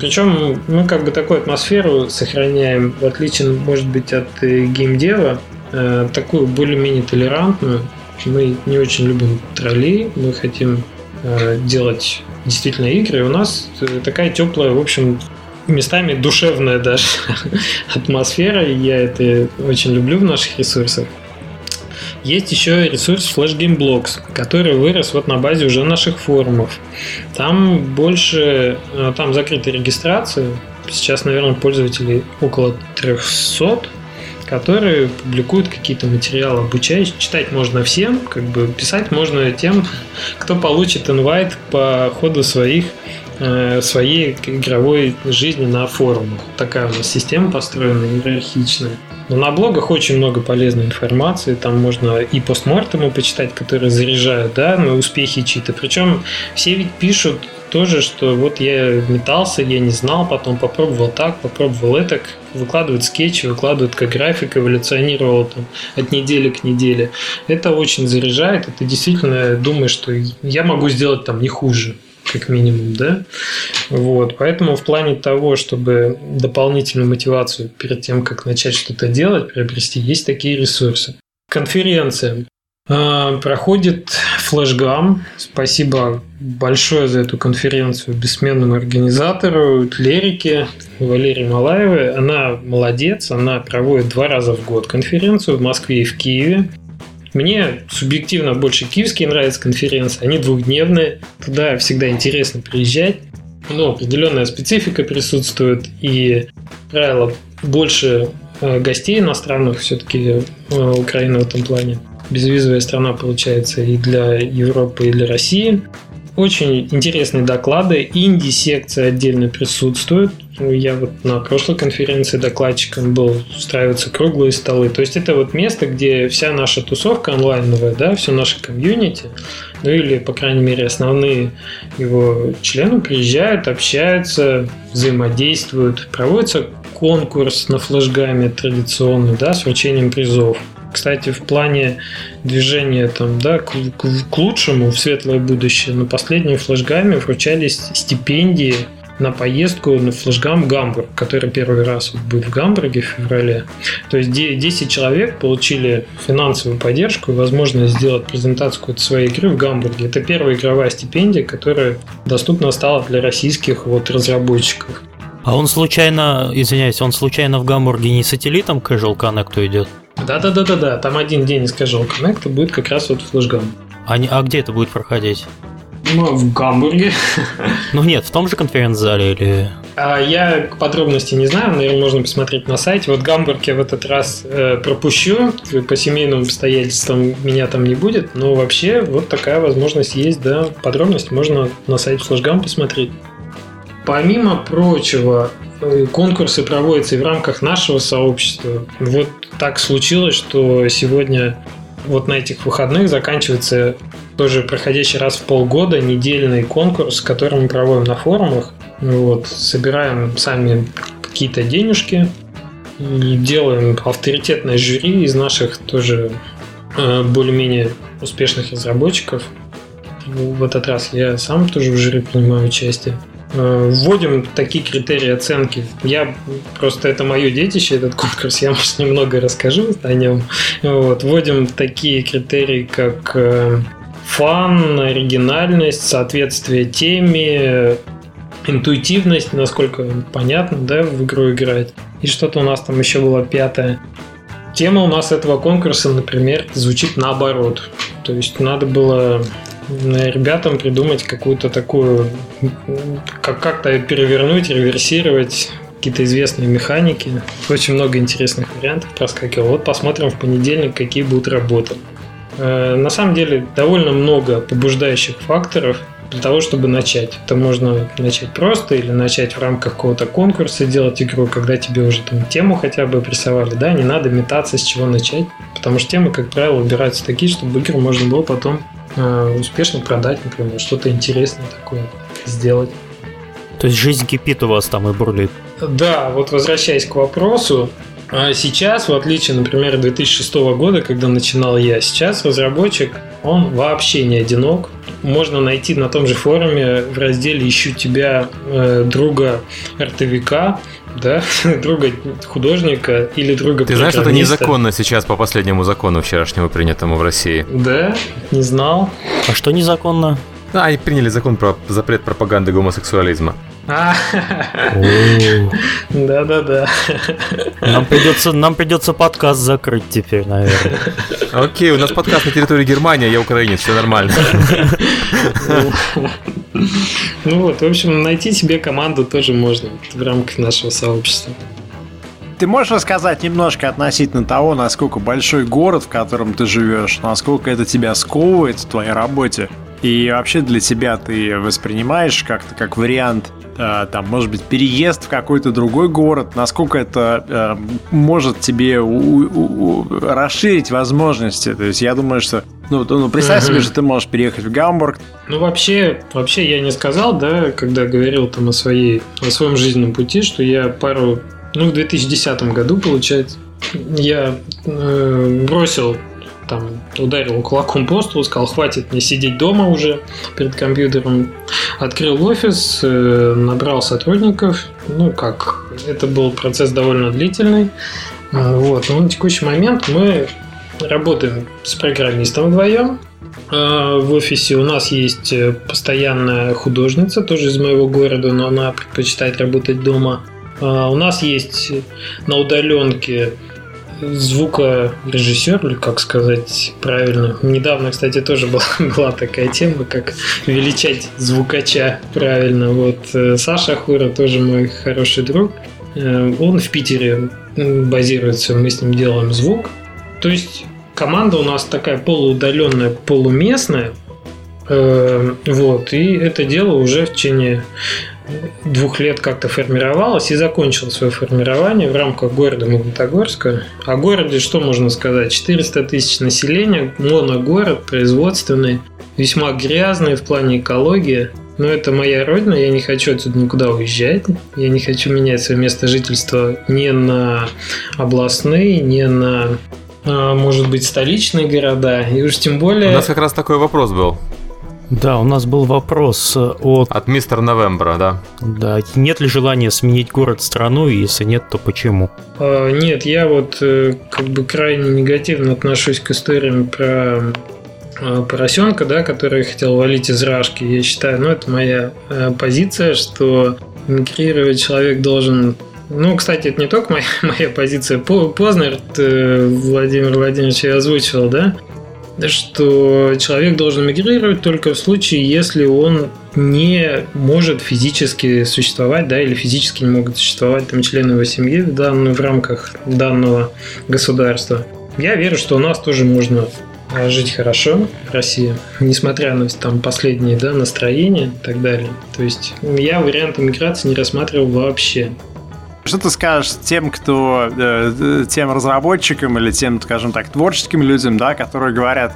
причем мы как бы такую атмосферу сохраняем, в отличие, может быть, от э, геймдева, э, такую более-менее толерантную. Мы не очень любим троллей, мы хотим э, делать действительно игры. И у нас такая теплая, в общем, местами душевная даже атмосфера, и я это очень люблю в наших ресурсах. Есть еще ресурс Flash Game Blocks, который вырос вот на базе уже наших форумов. Там больше, э, там закрытая регистрация. Сейчас, наверное, пользователей около 300 которые публикуют какие-то материалы обучающие. Читать можно всем, как бы писать можно тем, кто получит инвайт по ходу своих своей игровой жизни на форумах. Такая у нас система построена, иерархичная. Но на блогах очень много полезной информации. Там можно и постмортемы почитать, которые заряжают, да, на успехи чьи-то. Причем все ведь пишут тоже, что вот я метался, я не знал, потом попробовал так, попробовал это, выкладывают скетчи, выкладывают, как график эволюционировал там, от недели к неделе. Это очень заряжает, и ты действительно думаешь, что я могу сделать там не хуже. Как минимум, да. Вот, поэтому в плане того, чтобы дополнительную мотивацию перед тем, как начать что-то делать, приобрести, есть такие ресурсы. Конференция. А, проходит флешгам. Спасибо большое за эту конференцию бессменному организатору Лерике Валерии Малаевой. Она молодец, она проводит два раза в год конференцию в Москве и в Киеве. Мне субъективно больше киевские нравятся конференции, они двухдневные, туда всегда интересно приезжать. Но определенная специфика присутствует и правило больше э, гостей иностранных все-таки э, Украина в этом плане безвизовая страна получается и для Европы, и для России. Очень интересные доклады. Инди-секция отдельно присутствует. Я вот на прошлой конференции докладчиком был, устраиваются круглые столы. То есть это вот место, где вся наша тусовка онлайновая, да, все наше комьюнити, ну или, по крайней мере, основные его члены приезжают, общаются, взаимодействуют. Проводится конкурс на флешгаме традиционный, да, с вручением призов. Кстати, в плане движения там, да, к, к, к лучшему, в светлое будущее, на последнем флешгаме вручались стипендии на поездку на флешгам Гамбург, который первый раз будет в Гамбурге в феврале. То есть 10 человек получили финансовую поддержку и возможность сделать презентацию своей игры в Гамбурге. Это первая игровая стипендия, которая доступна стала для российских вот разработчиков. А он случайно, извиняюсь, он случайно в Гамбурге не сателлитом Casual Connect идет? Да-да-да-да-да, там один день из Casual Connect будет как раз вот флешгам. А, не, а где это будет проходить? Ну, в Гамбурге. Ну нет, в том же конференц-зале или... А я подробности не знаю, наверное, можно посмотреть на сайте. Вот Гамбург я в этот раз э, пропущу, по семейным обстоятельствам меня там не будет, но вообще вот такая возможность есть, да, подробности можно на сайте Флэшгам посмотреть. Помимо прочего, конкурсы проводятся и в рамках нашего сообщества. Вот так случилось, что сегодня вот на этих выходных заканчивается тоже проходящий раз в полгода недельный конкурс, который мы проводим на форумах. Вот, собираем сами какие-то денежки, делаем авторитетное жюри из наших тоже э, более-менее успешных разработчиков. В этот раз я сам тоже в жюри принимаю участие. Э, вводим такие критерии оценки. Я просто это мое детище, этот конкурс, я, может, немного расскажу о нем. Вот, вводим такие критерии, как э, фан, оригинальность, соответствие теме, интуитивность, насколько понятно, да, в игру играть. И что-то у нас там еще было пятое. Тема у нас этого конкурса, например, звучит наоборот. То есть надо было ребятам придумать какую-то такую, как как-то перевернуть, реверсировать какие-то известные механики. Очень много интересных вариантов проскакивало. Вот посмотрим в понедельник, какие будут работы. Э, на самом деле довольно много побуждающих факторов для того, чтобы начать. Это можно начать просто или начать в рамках какого-то конкурса делать игру, когда тебе уже там тему хотя бы прессовали. Да, не надо метаться, с чего начать, потому что темы, как правило, выбираются такие, чтобы игру можно было потом успешно продать, например, что-то интересное такое сделать. То есть жизнь кипит у вас там и бурлит. Да, вот возвращаясь к вопросу, а сейчас, в отличие, например, 2006 года, когда начинал я, сейчас разработчик, он вообще не одинок. Можно найти на том же форуме в разделе «Ищу тебя э, друга артовика», да, друга художника или друга Ты знаешь, что это незаконно сейчас по последнему закону вчерашнему принятому в России? Да, не знал. А что незаконно? А, они приняли закон про запрет пропаганды гомосексуализма. Да-да-да. Нам придется, нам придется подкаст закрыть теперь, наверное. Окей, у нас подкаст на территории Германии, а я украинец, все нормально. Ну вот, в общем, найти себе команду тоже можно в рамках нашего сообщества. Ты можешь рассказать немножко относительно того, насколько большой город, в котором ты живешь, насколько это тебя сковывает в твоей работе? И вообще для тебя ты воспринимаешь как-то как вариант, э, там, может быть, переезд в какой-то другой город, насколько это э, может тебе у, у, у, расширить возможности? То есть я думаю, что ну, ну представь себе, что ты можешь переехать в Гамбург. Ну, вообще, вообще я не сказал, да, когда говорил там о, своей, о своем жизненном пути, что я пару, ну, в 2010 году, получается, я э, бросил там ударил кулаком по столу, сказал, хватит мне сидеть дома уже перед компьютером. Открыл офис, э, набрал сотрудников. Ну, как, это был процесс довольно длительный. Э, вот. Но на текущий момент мы работаем с программистом вдвоем. Э, в офисе у нас есть постоянная художница, тоже из моего города, но она предпочитает работать дома. У нас есть на удаленке звукорежиссер, или как сказать правильно. Недавно, кстати, тоже была, была такая тема, как величать звукача правильно. Вот э, Саша Хура тоже мой хороший друг. Э, он в Питере базируется, мы с ним делаем звук. То есть команда у нас такая полуудаленная, полуместная. Э, вот, и это дело уже в течение двух лет как-то формировалась и закончила свое формирование в рамках города Магнитогорска. О городе что можно сказать? 400 тысяч населения, моногород, производственный, весьма грязный в плане экологии. Но это моя родина, я не хочу отсюда никуда уезжать. Я не хочу менять свое место жительства ни на областные, ни на а, может быть, столичные города, и уж тем более... У нас как раз такой вопрос был. Да, у нас был вопрос э, от... От мистера Новембра, да. Да, нет ли желания сменить город, страну, и если нет, то почему? А, нет, я вот э, как бы крайне негативно отношусь к историям про э, поросенка, да, который хотел валить из рашки. Я считаю, ну, это моя позиция, что мигрировать человек должен ну, кстати, это не только моя, моя позиция. Познер Владимир Владимирович озвучивал, да? Что человек должен мигрировать только в случае, если он не может физически существовать, да, или физически не могут существовать там члены его семьи в, данную, в рамках данного государства. Я верю, что у нас тоже можно жить хорошо в России, несмотря на там последние да, настроения и так далее. То есть я вариант миграции не рассматривал вообще. Что ты скажешь тем, кто, э, тем разработчикам или тем, скажем так, творческим людям, да, которые говорят,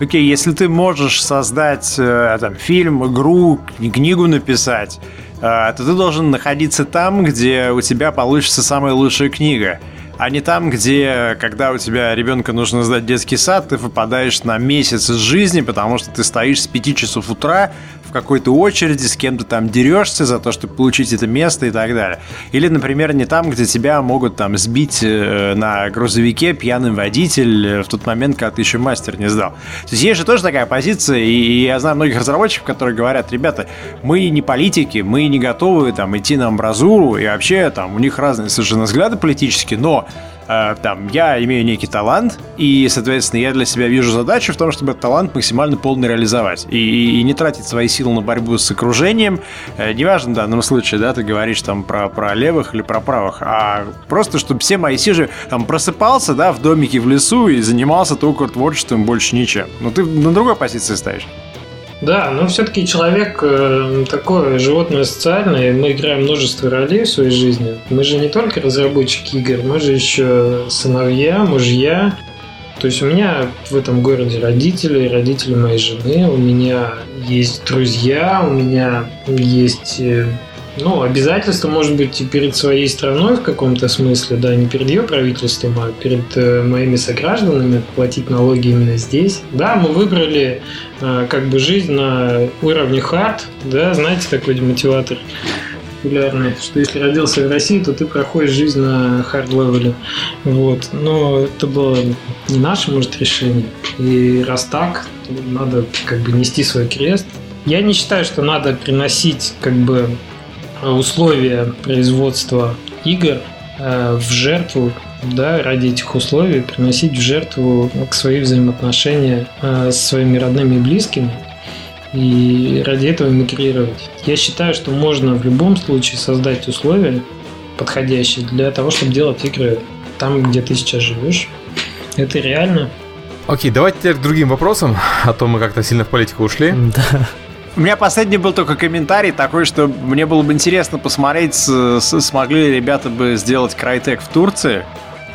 окей, если ты можешь создать э, там, фильм, игру, книгу написать, э, то ты должен находиться там, где у тебя получится самая лучшая книга а не там, где, когда у тебя ребенка нужно сдать детский сад, ты выпадаешь на месяц из жизни, потому что ты стоишь с 5 часов утра в какой-то очереди, с кем-то там дерешься за то, чтобы получить это место и так далее. Или, например, не там, где тебя могут там сбить э, на грузовике пьяный водитель э, в тот момент, когда ты еще мастер не сдал. То есть есть же тоже такая позиция, и я знаю многих разработчиков, которые говорят, ребята, мы не политики, мы не готовы там идти на амбразуру, и вообще там у них разные совершенно взгляды политические, но там, я имею некий талант, и, соответственно, я для себя вижу задачу в том, чтобы этот талант максимально полно реализовать. И, и, и не тратить свои силы на борьбу с окружением. Э, неважно в данном случае, да, ты говоришь там про, про левых или про правых, а просто, чтобы все мои силы там просыпался, да, в домике в лесу и занимался только творчеством, больше ничем. Но ты на другой позиции стоишь. Да, но все-таки человек э, такое животное социальное, мы играем множество ролей в своей жизни. Мы же не только разработчики игр, мы же еще сыновья, мужья. То есть у меня в этом городе родители, родители моей жены, у меня есть друзья, у меня есть э, ну, обязательства, может быть, и перед своей страной в каком-то смысле, да, не перед ее правительством, а перед э, моими согражданами, платить налоги именно здесь. Да, мы выбрали э, как бы жизнь на уровне hard, да, знаете, такой демотиватор популярный, что если родился в России, то ты проходишь жизнь на hard level е. Вот. Но это было не наше, может, решение. И раз так, надо как бы нести свой крест. Я не считаю, что надо приносить как бы условия производства игр э, в жертву, да, ради этих условий приносить в жертву к свои взаимоотношения э, с своими родными и близкими и ради этого мигрировать. Я считаю, что можно в любом случае создать условия подходящие для того, чтобы делать игры там, где ты сейчас живешь. Это реально. Окей, давайте теперь к другим вопросам, а то мы как-то сильно в политику ушли. Да. У меня последний был только комментарий такой, что мне было бы интересно посмотреть, смогли ли ребята бы сделать Крайтек в Турции.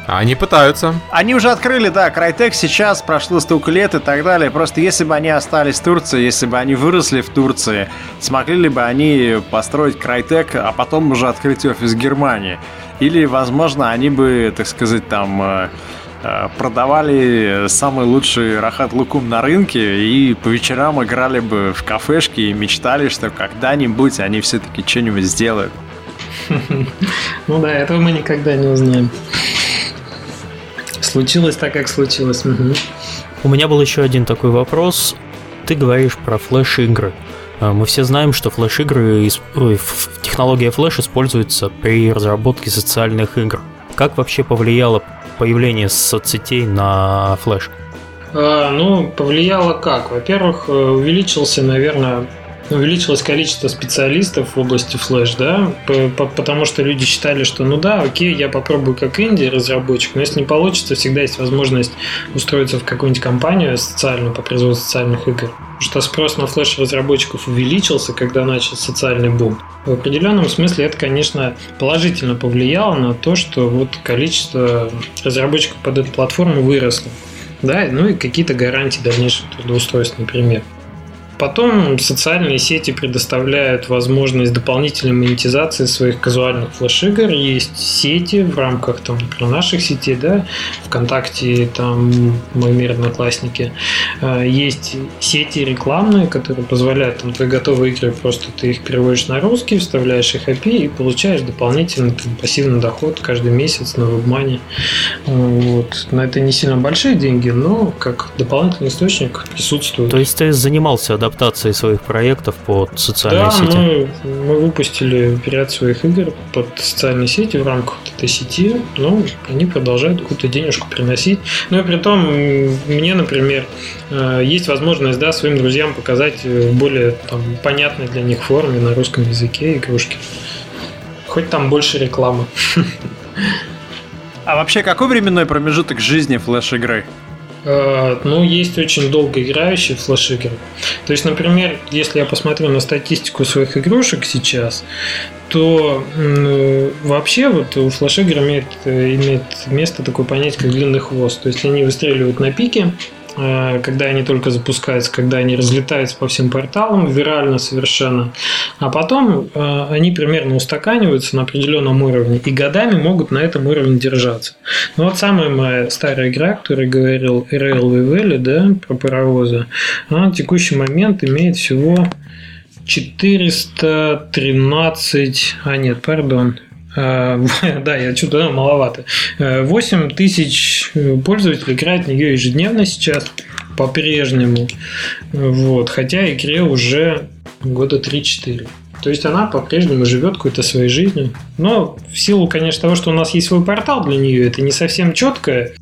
Они пытаются. Они уже открыли, да, Крайтек сейчас, прошло столько лет и так далее. Просто если бы они остались в Турции, если бы они выросли в Турции, смогли ли бы они построить Крайтек, а потом уже открыть офис Германии? Или, возможно, они бы, так сказать, там э, продавали самый лучший Рахат Лукум на рынке и по вечерам играли бы в кафешки и мечтали, что когда-нибудь они все-таки что-нибудь сделают. Ну да, этого мы никогда не узнаем. Случилось так, как случилось. У меня был еще один такой вопрос. Ты говоришь про флеш-игры. А, мы все знаем, что флеш-игры, технология флеш используется при разработке социальных игр. Как вообще повлияло появление соцсетей на флеш? А, ну, повлияло как? Во-первых, э, увеличился, наверное, увеличилось количество специалистов в области флеш, да, потому что люди считали, что ну да, окей, я попробую как инди разработчик, но если не получится, всегда есть возможность устроиться в какую-нибудь компанию социальную по производству социальных игр. Что спрос на флеш разработчиков увеличился, когда начался социальный бум. В определенном смысле это, конечно, положительно повлияло на то, что вот количество разработчиков под эту платформу выросло. Да, ну и какие-то гарантии дальнейшего трудоустройства, например. Потом социальные сети предоставляют возможность дополнительной монетизации своих казуальных флеш-игр. Есть сети в рамках, там, например, наших сетей, да, ВКонтакте, там, мой мир, одноклассники. А, есть сети рекламные, которые позволяют, там, твои готовые игры, просто ты их переводишь на русский, вставляешь их API и получаешь дополнительный там, пассивный доход каждый месяц на WebMoney. Вот. На это не сильно большие деньги, но как дополнительный источник присутствует. То есть ты занимался адаптацией своих проектов под социальные да, сети? Мы, мы выпустили ряд своих игр под социальные сети в рамках вот этой сети, но они продолжают какую-то денежку приносить. Ну и при том, мне, например, э, есть возможность да, своим друзьям показать в более там, понятной для них форме на русском языке игрушки. Хоть там больше рекламы. А вообще, какой временной промежуток жизни флеш-игры? Э, ну, есть очень долго играющие флеш-игры. То есть, например, если я посмотрю на статистику своих игрушек сейчас, то ну, вообще вот у флеш-игр имеет, имеет место такое понятие, как длинный хвост. То есть, они выстреливают на пике, Э, когда они только запускаются, когда они разлетаются по всем порталам, вирально совершенно. А потом э, они примерно устаканиваются на определенном уровне и годами могут на этом уровне держаться. Ну вот самая моя старая игра, которая говорил Railway Valley, да, про паровозы, она в текущий момент имеет всего 413, а нет, пардон, Э, да, я что-то маловато. 8 э, тысяч пользователей играют в нее ежедневно сейчас, по-прежнему. Вот, хотя игре уже года 3-4. То есть она по-прежнему живет какой-то своей жизнью. Но в силу, конечно, того, что у нас есть свой портал для нее, это не совсем четкое.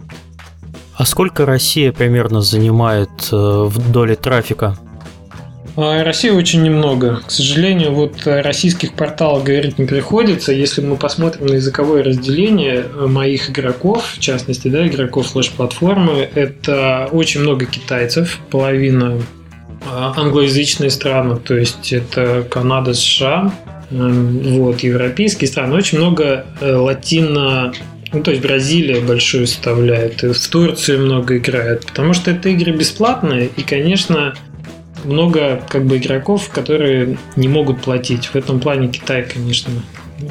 А сколько Россия примерно занимает э, в доле трафика? А России очень немного. К сожалению, вот российских порталов говорить не приходится. Если мы посмотрим на языковое разделение э, моих игроков, в частности, да, игроков флеш-платформы, это очень много китайцев, половина а, англоязычные страны, то есть это Канада, США, вот, европейские страны, очень много э, латино ну, то есть Бразилия большую составляет, в Турции много играют, потому что это игры бесплатные, и, конечно, много как бы игроков, которые не могут платить. В этом плане Китай, конечно,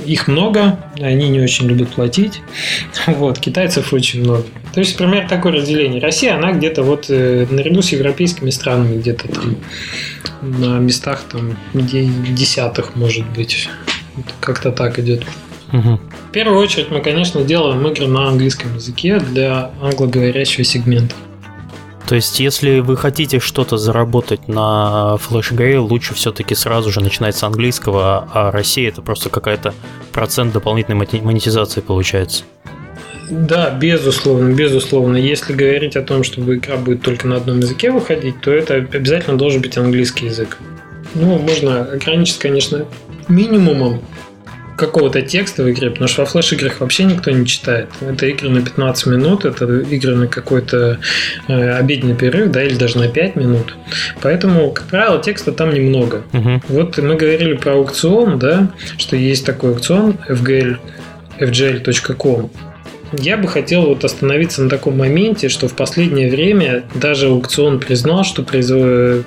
их много, они не очень любят платить. Вот, китайцев очень много. То есть, пример такое разделение. Россия, она где-то вот э, наряду с европейскими странами где-то там на местах там где десятых, может быть. Как-то так идет. Угу. В первую очередь мы, конечно, делаем игры на английском языке для англоговорящего сегмента. То есть, если вы хотите что-то заработать на Flash лучше все-таки сразу же начинать с английского, а Россия это просто какая-то процент дополнительной монетизации получается. Да, безусловно, безусловно. Если говорить о том, чтобы игра будет только на одном языке выходить, то это обязательно должен быть английский язык. Ну, можно ограничить, конечно, минимумом какого-то текста в игре, потому что во флеш-играх вообще никто не читает. Это игры на 15 минут, это игры на какой-то э, обеденный перерыв, да, или даже на 5 минут. Поэтому, как правило, текста там немного. Угу. Вот мы говорили про аукцион, да, что есть такой аукцион FGL, fgl.com. Я бы хотел вот остановиться на таком моменте, что в последнее время даже аукцион признал, что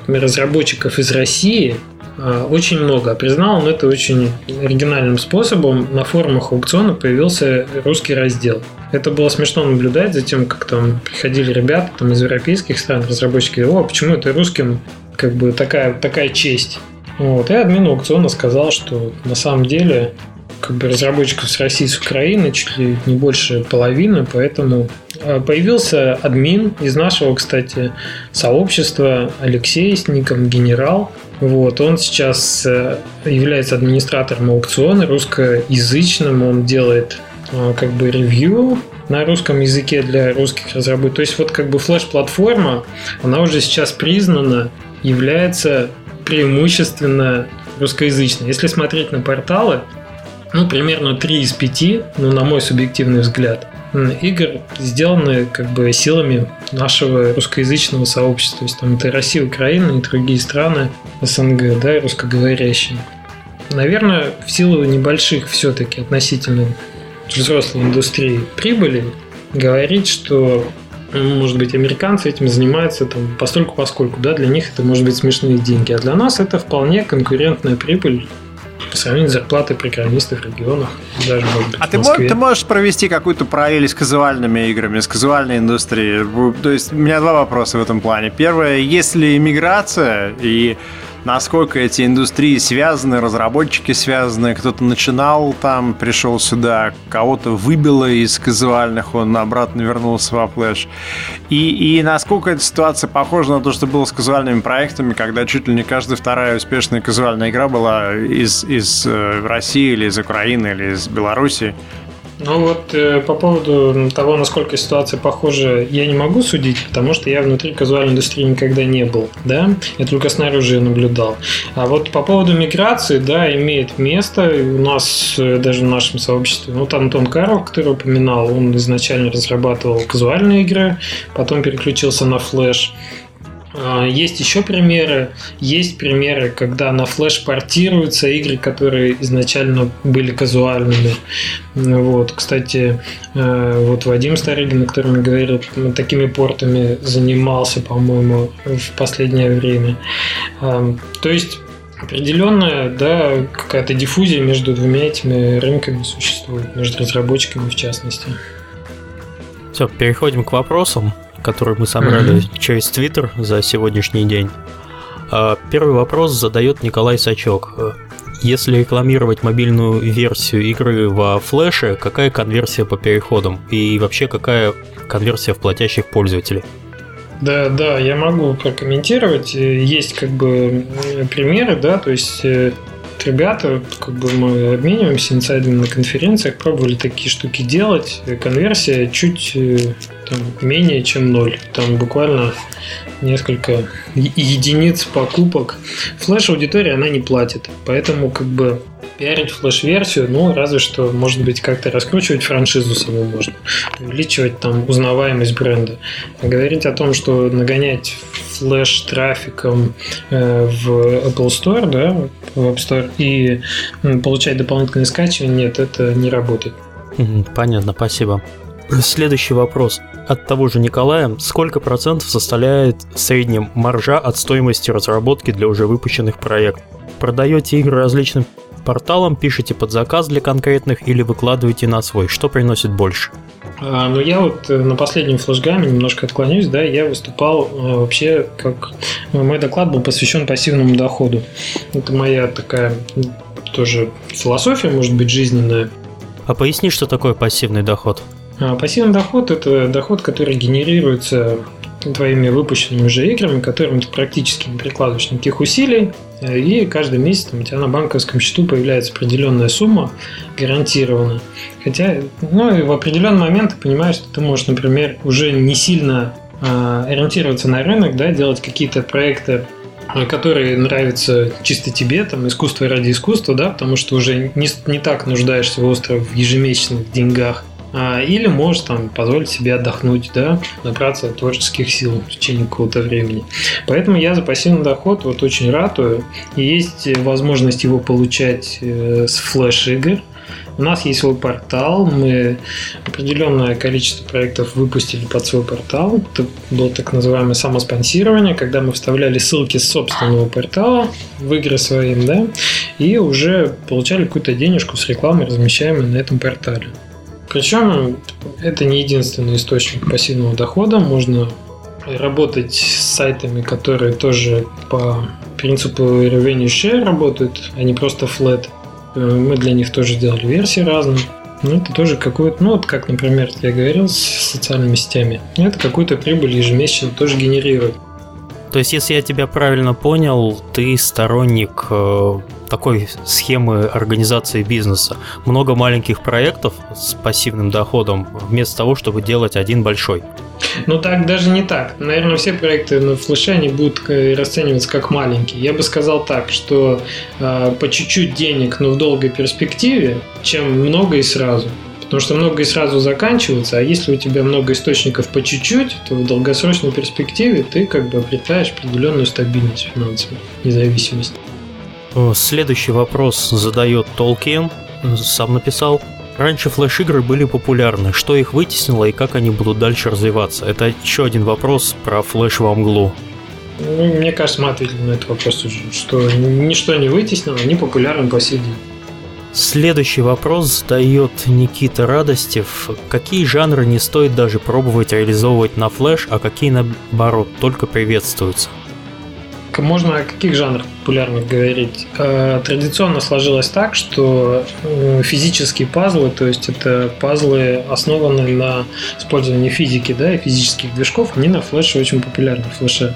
разработчиков из России очень много. Признал он это очень оригинальным способом. На форумах аукциона появился русский раздел. Это было смешно наблюдать за тем, как там приходили ребята там, из европейских стран, разработчики, о, почему это русским как бы такая, такая честь. Вот. И админ аукциона сказал, что на самом деле как бы разработчиков с России, с Украины чуть ли не больше половины, поэтому а, появился админ из нашего, кстати, сообщества Алексей с ником Генерал. Вот, он сейчас э, является администратором аукциона русскоязычным, он делает а, как бы ревью на русском языке для русских разработчиков. То есть вот как бы флеш-платформа, она уже сейчас признана, является преимущественно русскоязычной. Если смотреть на порталы, ну, примерно 3 из 5, ну, на мой субъективный взгляд, игр сделаны как бы силами нашего русскоязычного сообщества. То есть там это Россия, Украина и другие страны СНГ, да, русскоговорящие. Наверное, в силу небольших все-таки относительно взрослой индустрии прибыли, говорить, что может быть, американцы этим занимаются там постольку поскольку, да, для них это может быть смешные деньги, а для нас это вполне конкурентная прибыль по сравнению с зарплатой программистов в регионах, даже, может быть, А ты, можешь, ты можешь провести какую-то параллель с казуальными играми, с казуальной индустрией? То есть у меня два вопроса в этом плане. Первое, есть ли иммиграция и насколько эти индустрии связаны, разработчики связаны, кто-то начинал там, пришел сюда, кого-то выбило из казуальных, он обратно вернулся во флеш. И, и насколько эта ситуация похожа на то, что было с казуальными проектами, когда чуть ли не каждая вторая успешная казуальная игра была из, из э, России или из Украины или из Беларуси. Ну вот э, по поводу того, насколько ситуация похожа, я не могу судить, потому что я внутри казуальной индустрии никогда не был, да, я только снаружи наблюдал. А вот по поводу миграции, да, имеет место у нас э, даже в нашем сообществе. Вот Антон Карл, который упоминал, он изначально разрабатывал казуальные игры, потом переключился на флеш. А, есть еще примеры. Есть примеры, когда на флеш портируются игры, которые изначально были казуальными. Вот, кстати, э, вот Вадим Старыгин, о котором я говорил, такими портами занимался, по-моему, в последнее время. А, то есть определенная, да, какая-то диффузия между двумя этими рынками существует, между разработчиками в частности. Все, переходим к вопросам который мы собрали mm-hmm. через Твиттер за сегодняшний день. А, первый вопрос задает Николай Сачок. Если рекламировать мобильную версию игры во флеше, какая конверсия по переходам? И вообще какая конверсия в платящих пользователей? Да, да, я могу прокомментировать. Есть как бы примеры, да, то есть э, ребята, как бы мы обмениваемся инсайдами на конференциях, пробовали такие штуки делать. Конверсия чуть э, там, менее чем ноль. Там буквально несколько единиц покупок. Флеш-аудитория, она не платит. Поэтому как бы пиарить флеш-версию, ну, разве что, может быть, как-то раскручивать франшизу саму можно, увеличивать там узнаваемость бренда. А говорить о том, что нагонять флеш-трафиком э, в Apple Store, да, в App Store, и получать дополнительное скачивание, нет, это не работает. Понятно, спасибо. Следующий вопрос от того же Николая. Сколько процентов составляет в среднем маржа от стоимости разработки для уже выпущенных проектов? Продаете игры различным порталам, пишете под заказ для конкретных или выкладываете на свой? Что приносит больше? А, ну, я вот э, на последнем флешгаме немножко отклонюсь, да, я выступал э, вообще как... Мой доклад был посвящен пассивному доходу. Это моя такая тоже философия, может быть, жизненная. А поясни, что такое пассивный доход? А, пассивный доход – это доход, который генерируется твоими выпущенными уже играми, которым ты практически не прикладываешь никаких усилий, и каждый месяц там, у тебя на банковском счету появляется определенная сумма, гарантированно. Хотя, ну и в определенный момент ты понимаешь, что ты можешь, например, уже не сильно э, ориентироваться на рынок, да, делать какие-то проекты э, которые нравятся чисто тебе, там, искусство ради искусства, да, потому что уже не, не так нуждаешься остро в ежемесячных деньгах, а, или можешь там позволить себе отдохнуть, да, набраться творческих сил в течение какого-то времени. Поэтому я за пассивный доход вот очень ратую. Есть возможность его получать э, с флеш-игр. У нас есть свой портал, мы определенное количество проектов выпустили под свой портал. Это было так называемое самоспонсирование, когда мы вставляли ссылки с собственного портала в игры своим, да, и уже получали какую-то денежку с рекламой, размещаемой на этом портале. Причем это не единственный источник пассивного дохода. Можно работать с сайтами, которые тоже по принципу revenue share работают, а не просто flat. Э, мы для них тоже делали версии разные. Ну, это тоже какой-то, ну, вот как, например, я говорил с социальными сетями, это какую-то прибыль ежемесячно тоже генерирует. То есть, если я тебя правильно понял, ты сторонник э, такой схемы организации бизнеса. Много маленьких проектов с пассивным доходом, вместо того, чтобы делать один большой. Ну так даже не так. Наверное, все проекты на флеше они будут расцениваться как маленькие. Я бы сказал так, что э, по чуть-чуть денег, но в долгой перспективе, чем много и сразу. Потому что много и сразу заканчивается, а если у тебя много источников по чуть-чуть, то в долгосрочной перспективе ты как бы обретаешь определенную стабильность финансовую, независимость. Следующий вопрос задает Толкин, сам написал. Раньше флеш-игры были популярны. Что их вытеснило и как они будут дальше развиваться? Это еще один вопрос про флеш во мглу. Ну, мне кажется, мы ответили на этот вопрос уже, что ничто не вытеснило, они популярны по сей день. Следующий вопрос задает Никита Радостев. Какие жанры не стоит даже пробовать реализовывать на флеш, а какие наоборот только приветствуются? Можно о каких жанрах популярных говорить? Э, традиционно сложилось так, что э, физические пазлы, то есть это пазлы, основанные на использовании физики да, и физических движков, они на флеше очень популярны. Флеше.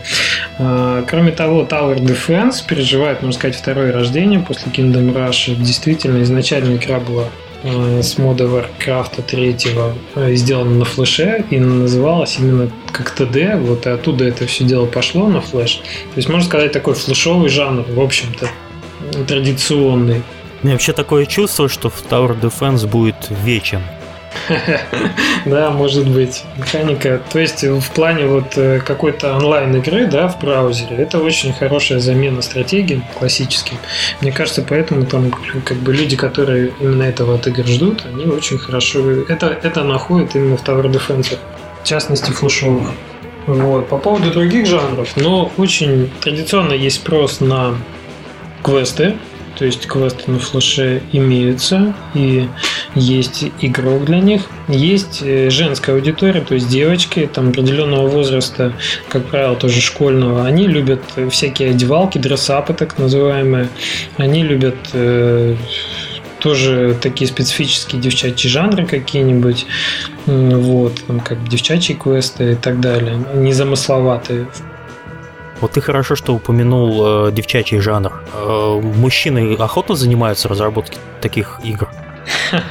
Э, кроме того, Tower Defense переживает, можно сказать, второе рождение после Kingdom Rush. Действительно, изначально игра была с мода Warcraft 3 э, сделана на флеше и называлась именно как ТД, вот и оттуда это все дело пошло на флеш. То есть можно сказать такой флешовый жанр, в общем-то, традиционный. Меня вообще такое чувство, что в Tower Defense будет вечен. Да, может быть. Механика. То есть в плане вот э, какой-то онлайн игры, да, в браузере, это очень хорошая замена стратегии классическим. Мне кажется, поэтому там как бы люди, которые именно этого от игр ждут, они очень хорошо это, это находят именно в Tower Defense. В частности, флешовых. Вот. По поводу других жанров, но очень традиционно есть спрос на квесты, то есть квесты на флеше имеются, и есть игрок для них. Есть э, женская аудитория, то есть девочки там определенного возраста, как правило, тоже школьного, они любят всякие одевалки, дрессапы так называемые. Они любят э, тоже такие специфические девчачьи жанры какие-нибудь, вот, там, как девчачьи квесты и так далее, незамысловатые. Вот ты хорошо, что упомянул э, девчачий жанр. Э, мужчины охотно занимаются разработкой таких игр?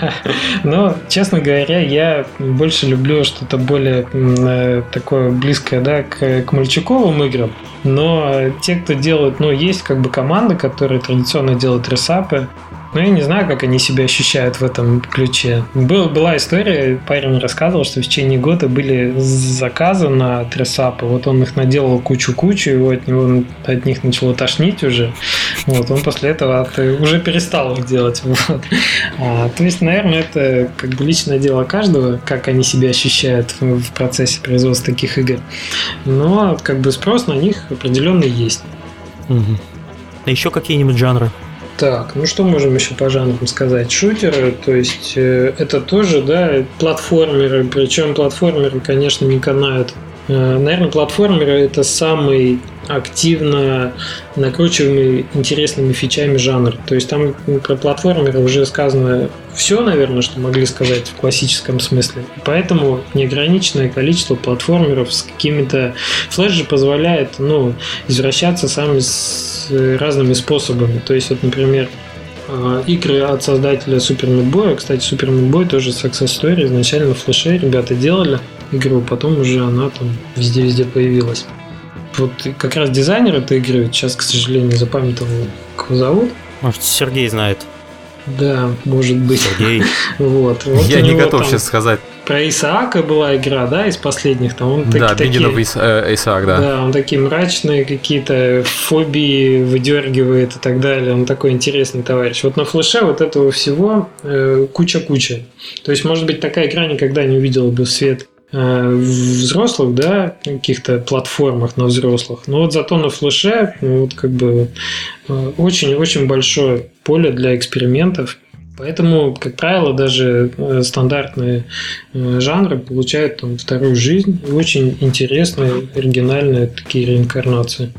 Ну, честно говоря, я больше люблю что-то более э, такое близкое, да, к, к мальчиковым играм. Но те, кто делают, ну, есть как бы команды, которые традиционно делают ресапы, ну, я не знаю, как они себя ощущают в этом ключе. Был, была история, парень рассказывал, что в течение года были заказы на трессапы. Вот он их наделал кучу-кучу, его от, него, от них начало тошнить уже. Вот, он после этого от, уже перестал их делать. Вот. А, то есть, наверное, это как бы личное дело каждого, как они себя ощущают в, в процессе производства таких игр. Но как бы спрос на них определенный есть. Угу. А еще какие-нибудь жанры? Так, ну что можем еще по жанрам сказать? Шутеры, то есть э, это тоже, да, платформеры, причем платформеры, конечно, не канают. Э, наверное, платформеры это самый активно накручиваемый интересными фичами жанр. То есть там про платформеры уже сказано все, наверное, что могли сказать в классическом смысле. Поэтому неограниченное количество платформеров с какими-то... Флэш же позволяет ну, извращаться самыми разными способами. То есть, вот, например, э, игры от создателя Meat Boy. Кстати, Meat Boy тоже Success Story. Изначально в флеше ребята делали игру, потом уже она там везде-везде появилась. Вот как раз дизайнер этой игры, сейчас, к сожалению, запамятовал, как его зовут. Может, Сергей знает. Да, может быть. Сергей. вот, вот. Я не готов там... сейчас сказать. про Исаака была игра, да, из последних. Там он да, таки, Бендинов такие, Исаак, да. Да, он такие мрачные какие-то фобии выдергивает и так далее. Он такой интересный товарищ. Вот на флеше вот этого всего э, куча-куча. То есть, может быть, такая игра никогда не увидела бы свет э, взрослых, да, каких-то платформах на взрослых. Но вот зато на флеше ну, вот как бы очень-очень большое поле для экспериментов. Поэтому, как правило, даже э, стандартные э, жанры получают там вторую жизнь очень интересные, оригинальные такие реинкарнации.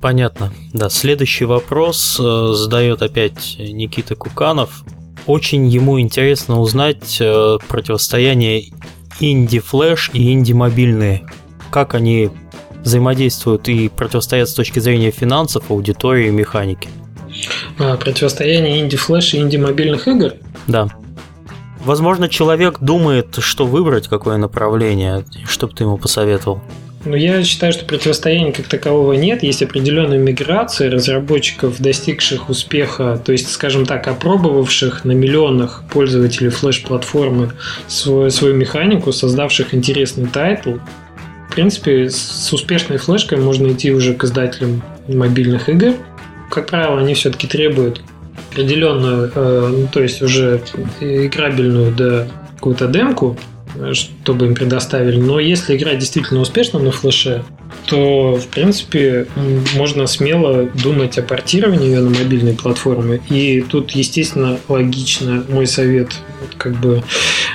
Понятно. Да, следующий вопрос э, задает опять Никита Куканов. Очень ему интересно узнать противостояние инди-флэш и инди-мобильные. Как они взаимодействуют и противостоят с точки зрения финансов, аудитории и механики. А, противостояние инди-флэш и инди-мобильных игр? Да. Возможно, человек думает, что выбрать, какое направление. Что бы ты ему посоветовал? Ну, я считаю, что противостояния как такового нет. Есть определенная миграция разработчиков, достигших успеха, то есть, скажем так, опробовавших на миллионах пользователей флеш-платформы свою, свою механику, создавших интересный title. В принципе, с успешной флешкой можно идти уже к издателям мобильных игр – как правило, они все-таки требуют определенную, э, ну, то есть уже играбельную да, какую-то демку, чтобы им предоставили. Но если игра действительно успешна на флеше, то, в принципе, можно смело думать о портировании ее на мобильной платформе. И тут, естественно, логично мой совет как бы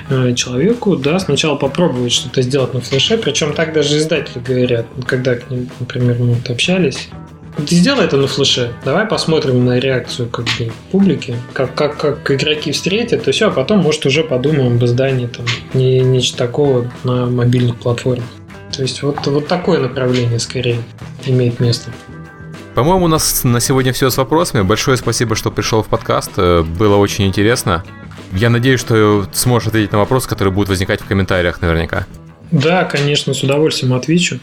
э, человеку, да, сначала попробовать что-то сделать на флеше, причем так даже издатели говорят, когда к ним, например, мы общались, сделай это на флеше. Давай посмотрим на реакцию как бы публики, как, как, как игроки встретят, и все, а потом, может, уже подумаем об издании там не, нечто такого на мобильных платформах. То есть вот, вот такое направление скорее имеет место. По-моему, у нас на сегодня все с вопросами. Большое спасибо, что пришел в подкаст. Э, было очень интересно. Я надеюсь, что сможешь ответить на вопросы, которые будут возникать в комментариях наверняка. Да, конечно, с удовольствием отвечу.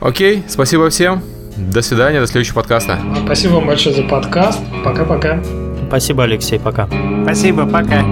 Окей, спасибо всем. До свидания, до следующего подкаста. Спасибо вам большое за подкаст. Пока-пока. Спасибо, Алексей, пока. Спасибо, пока.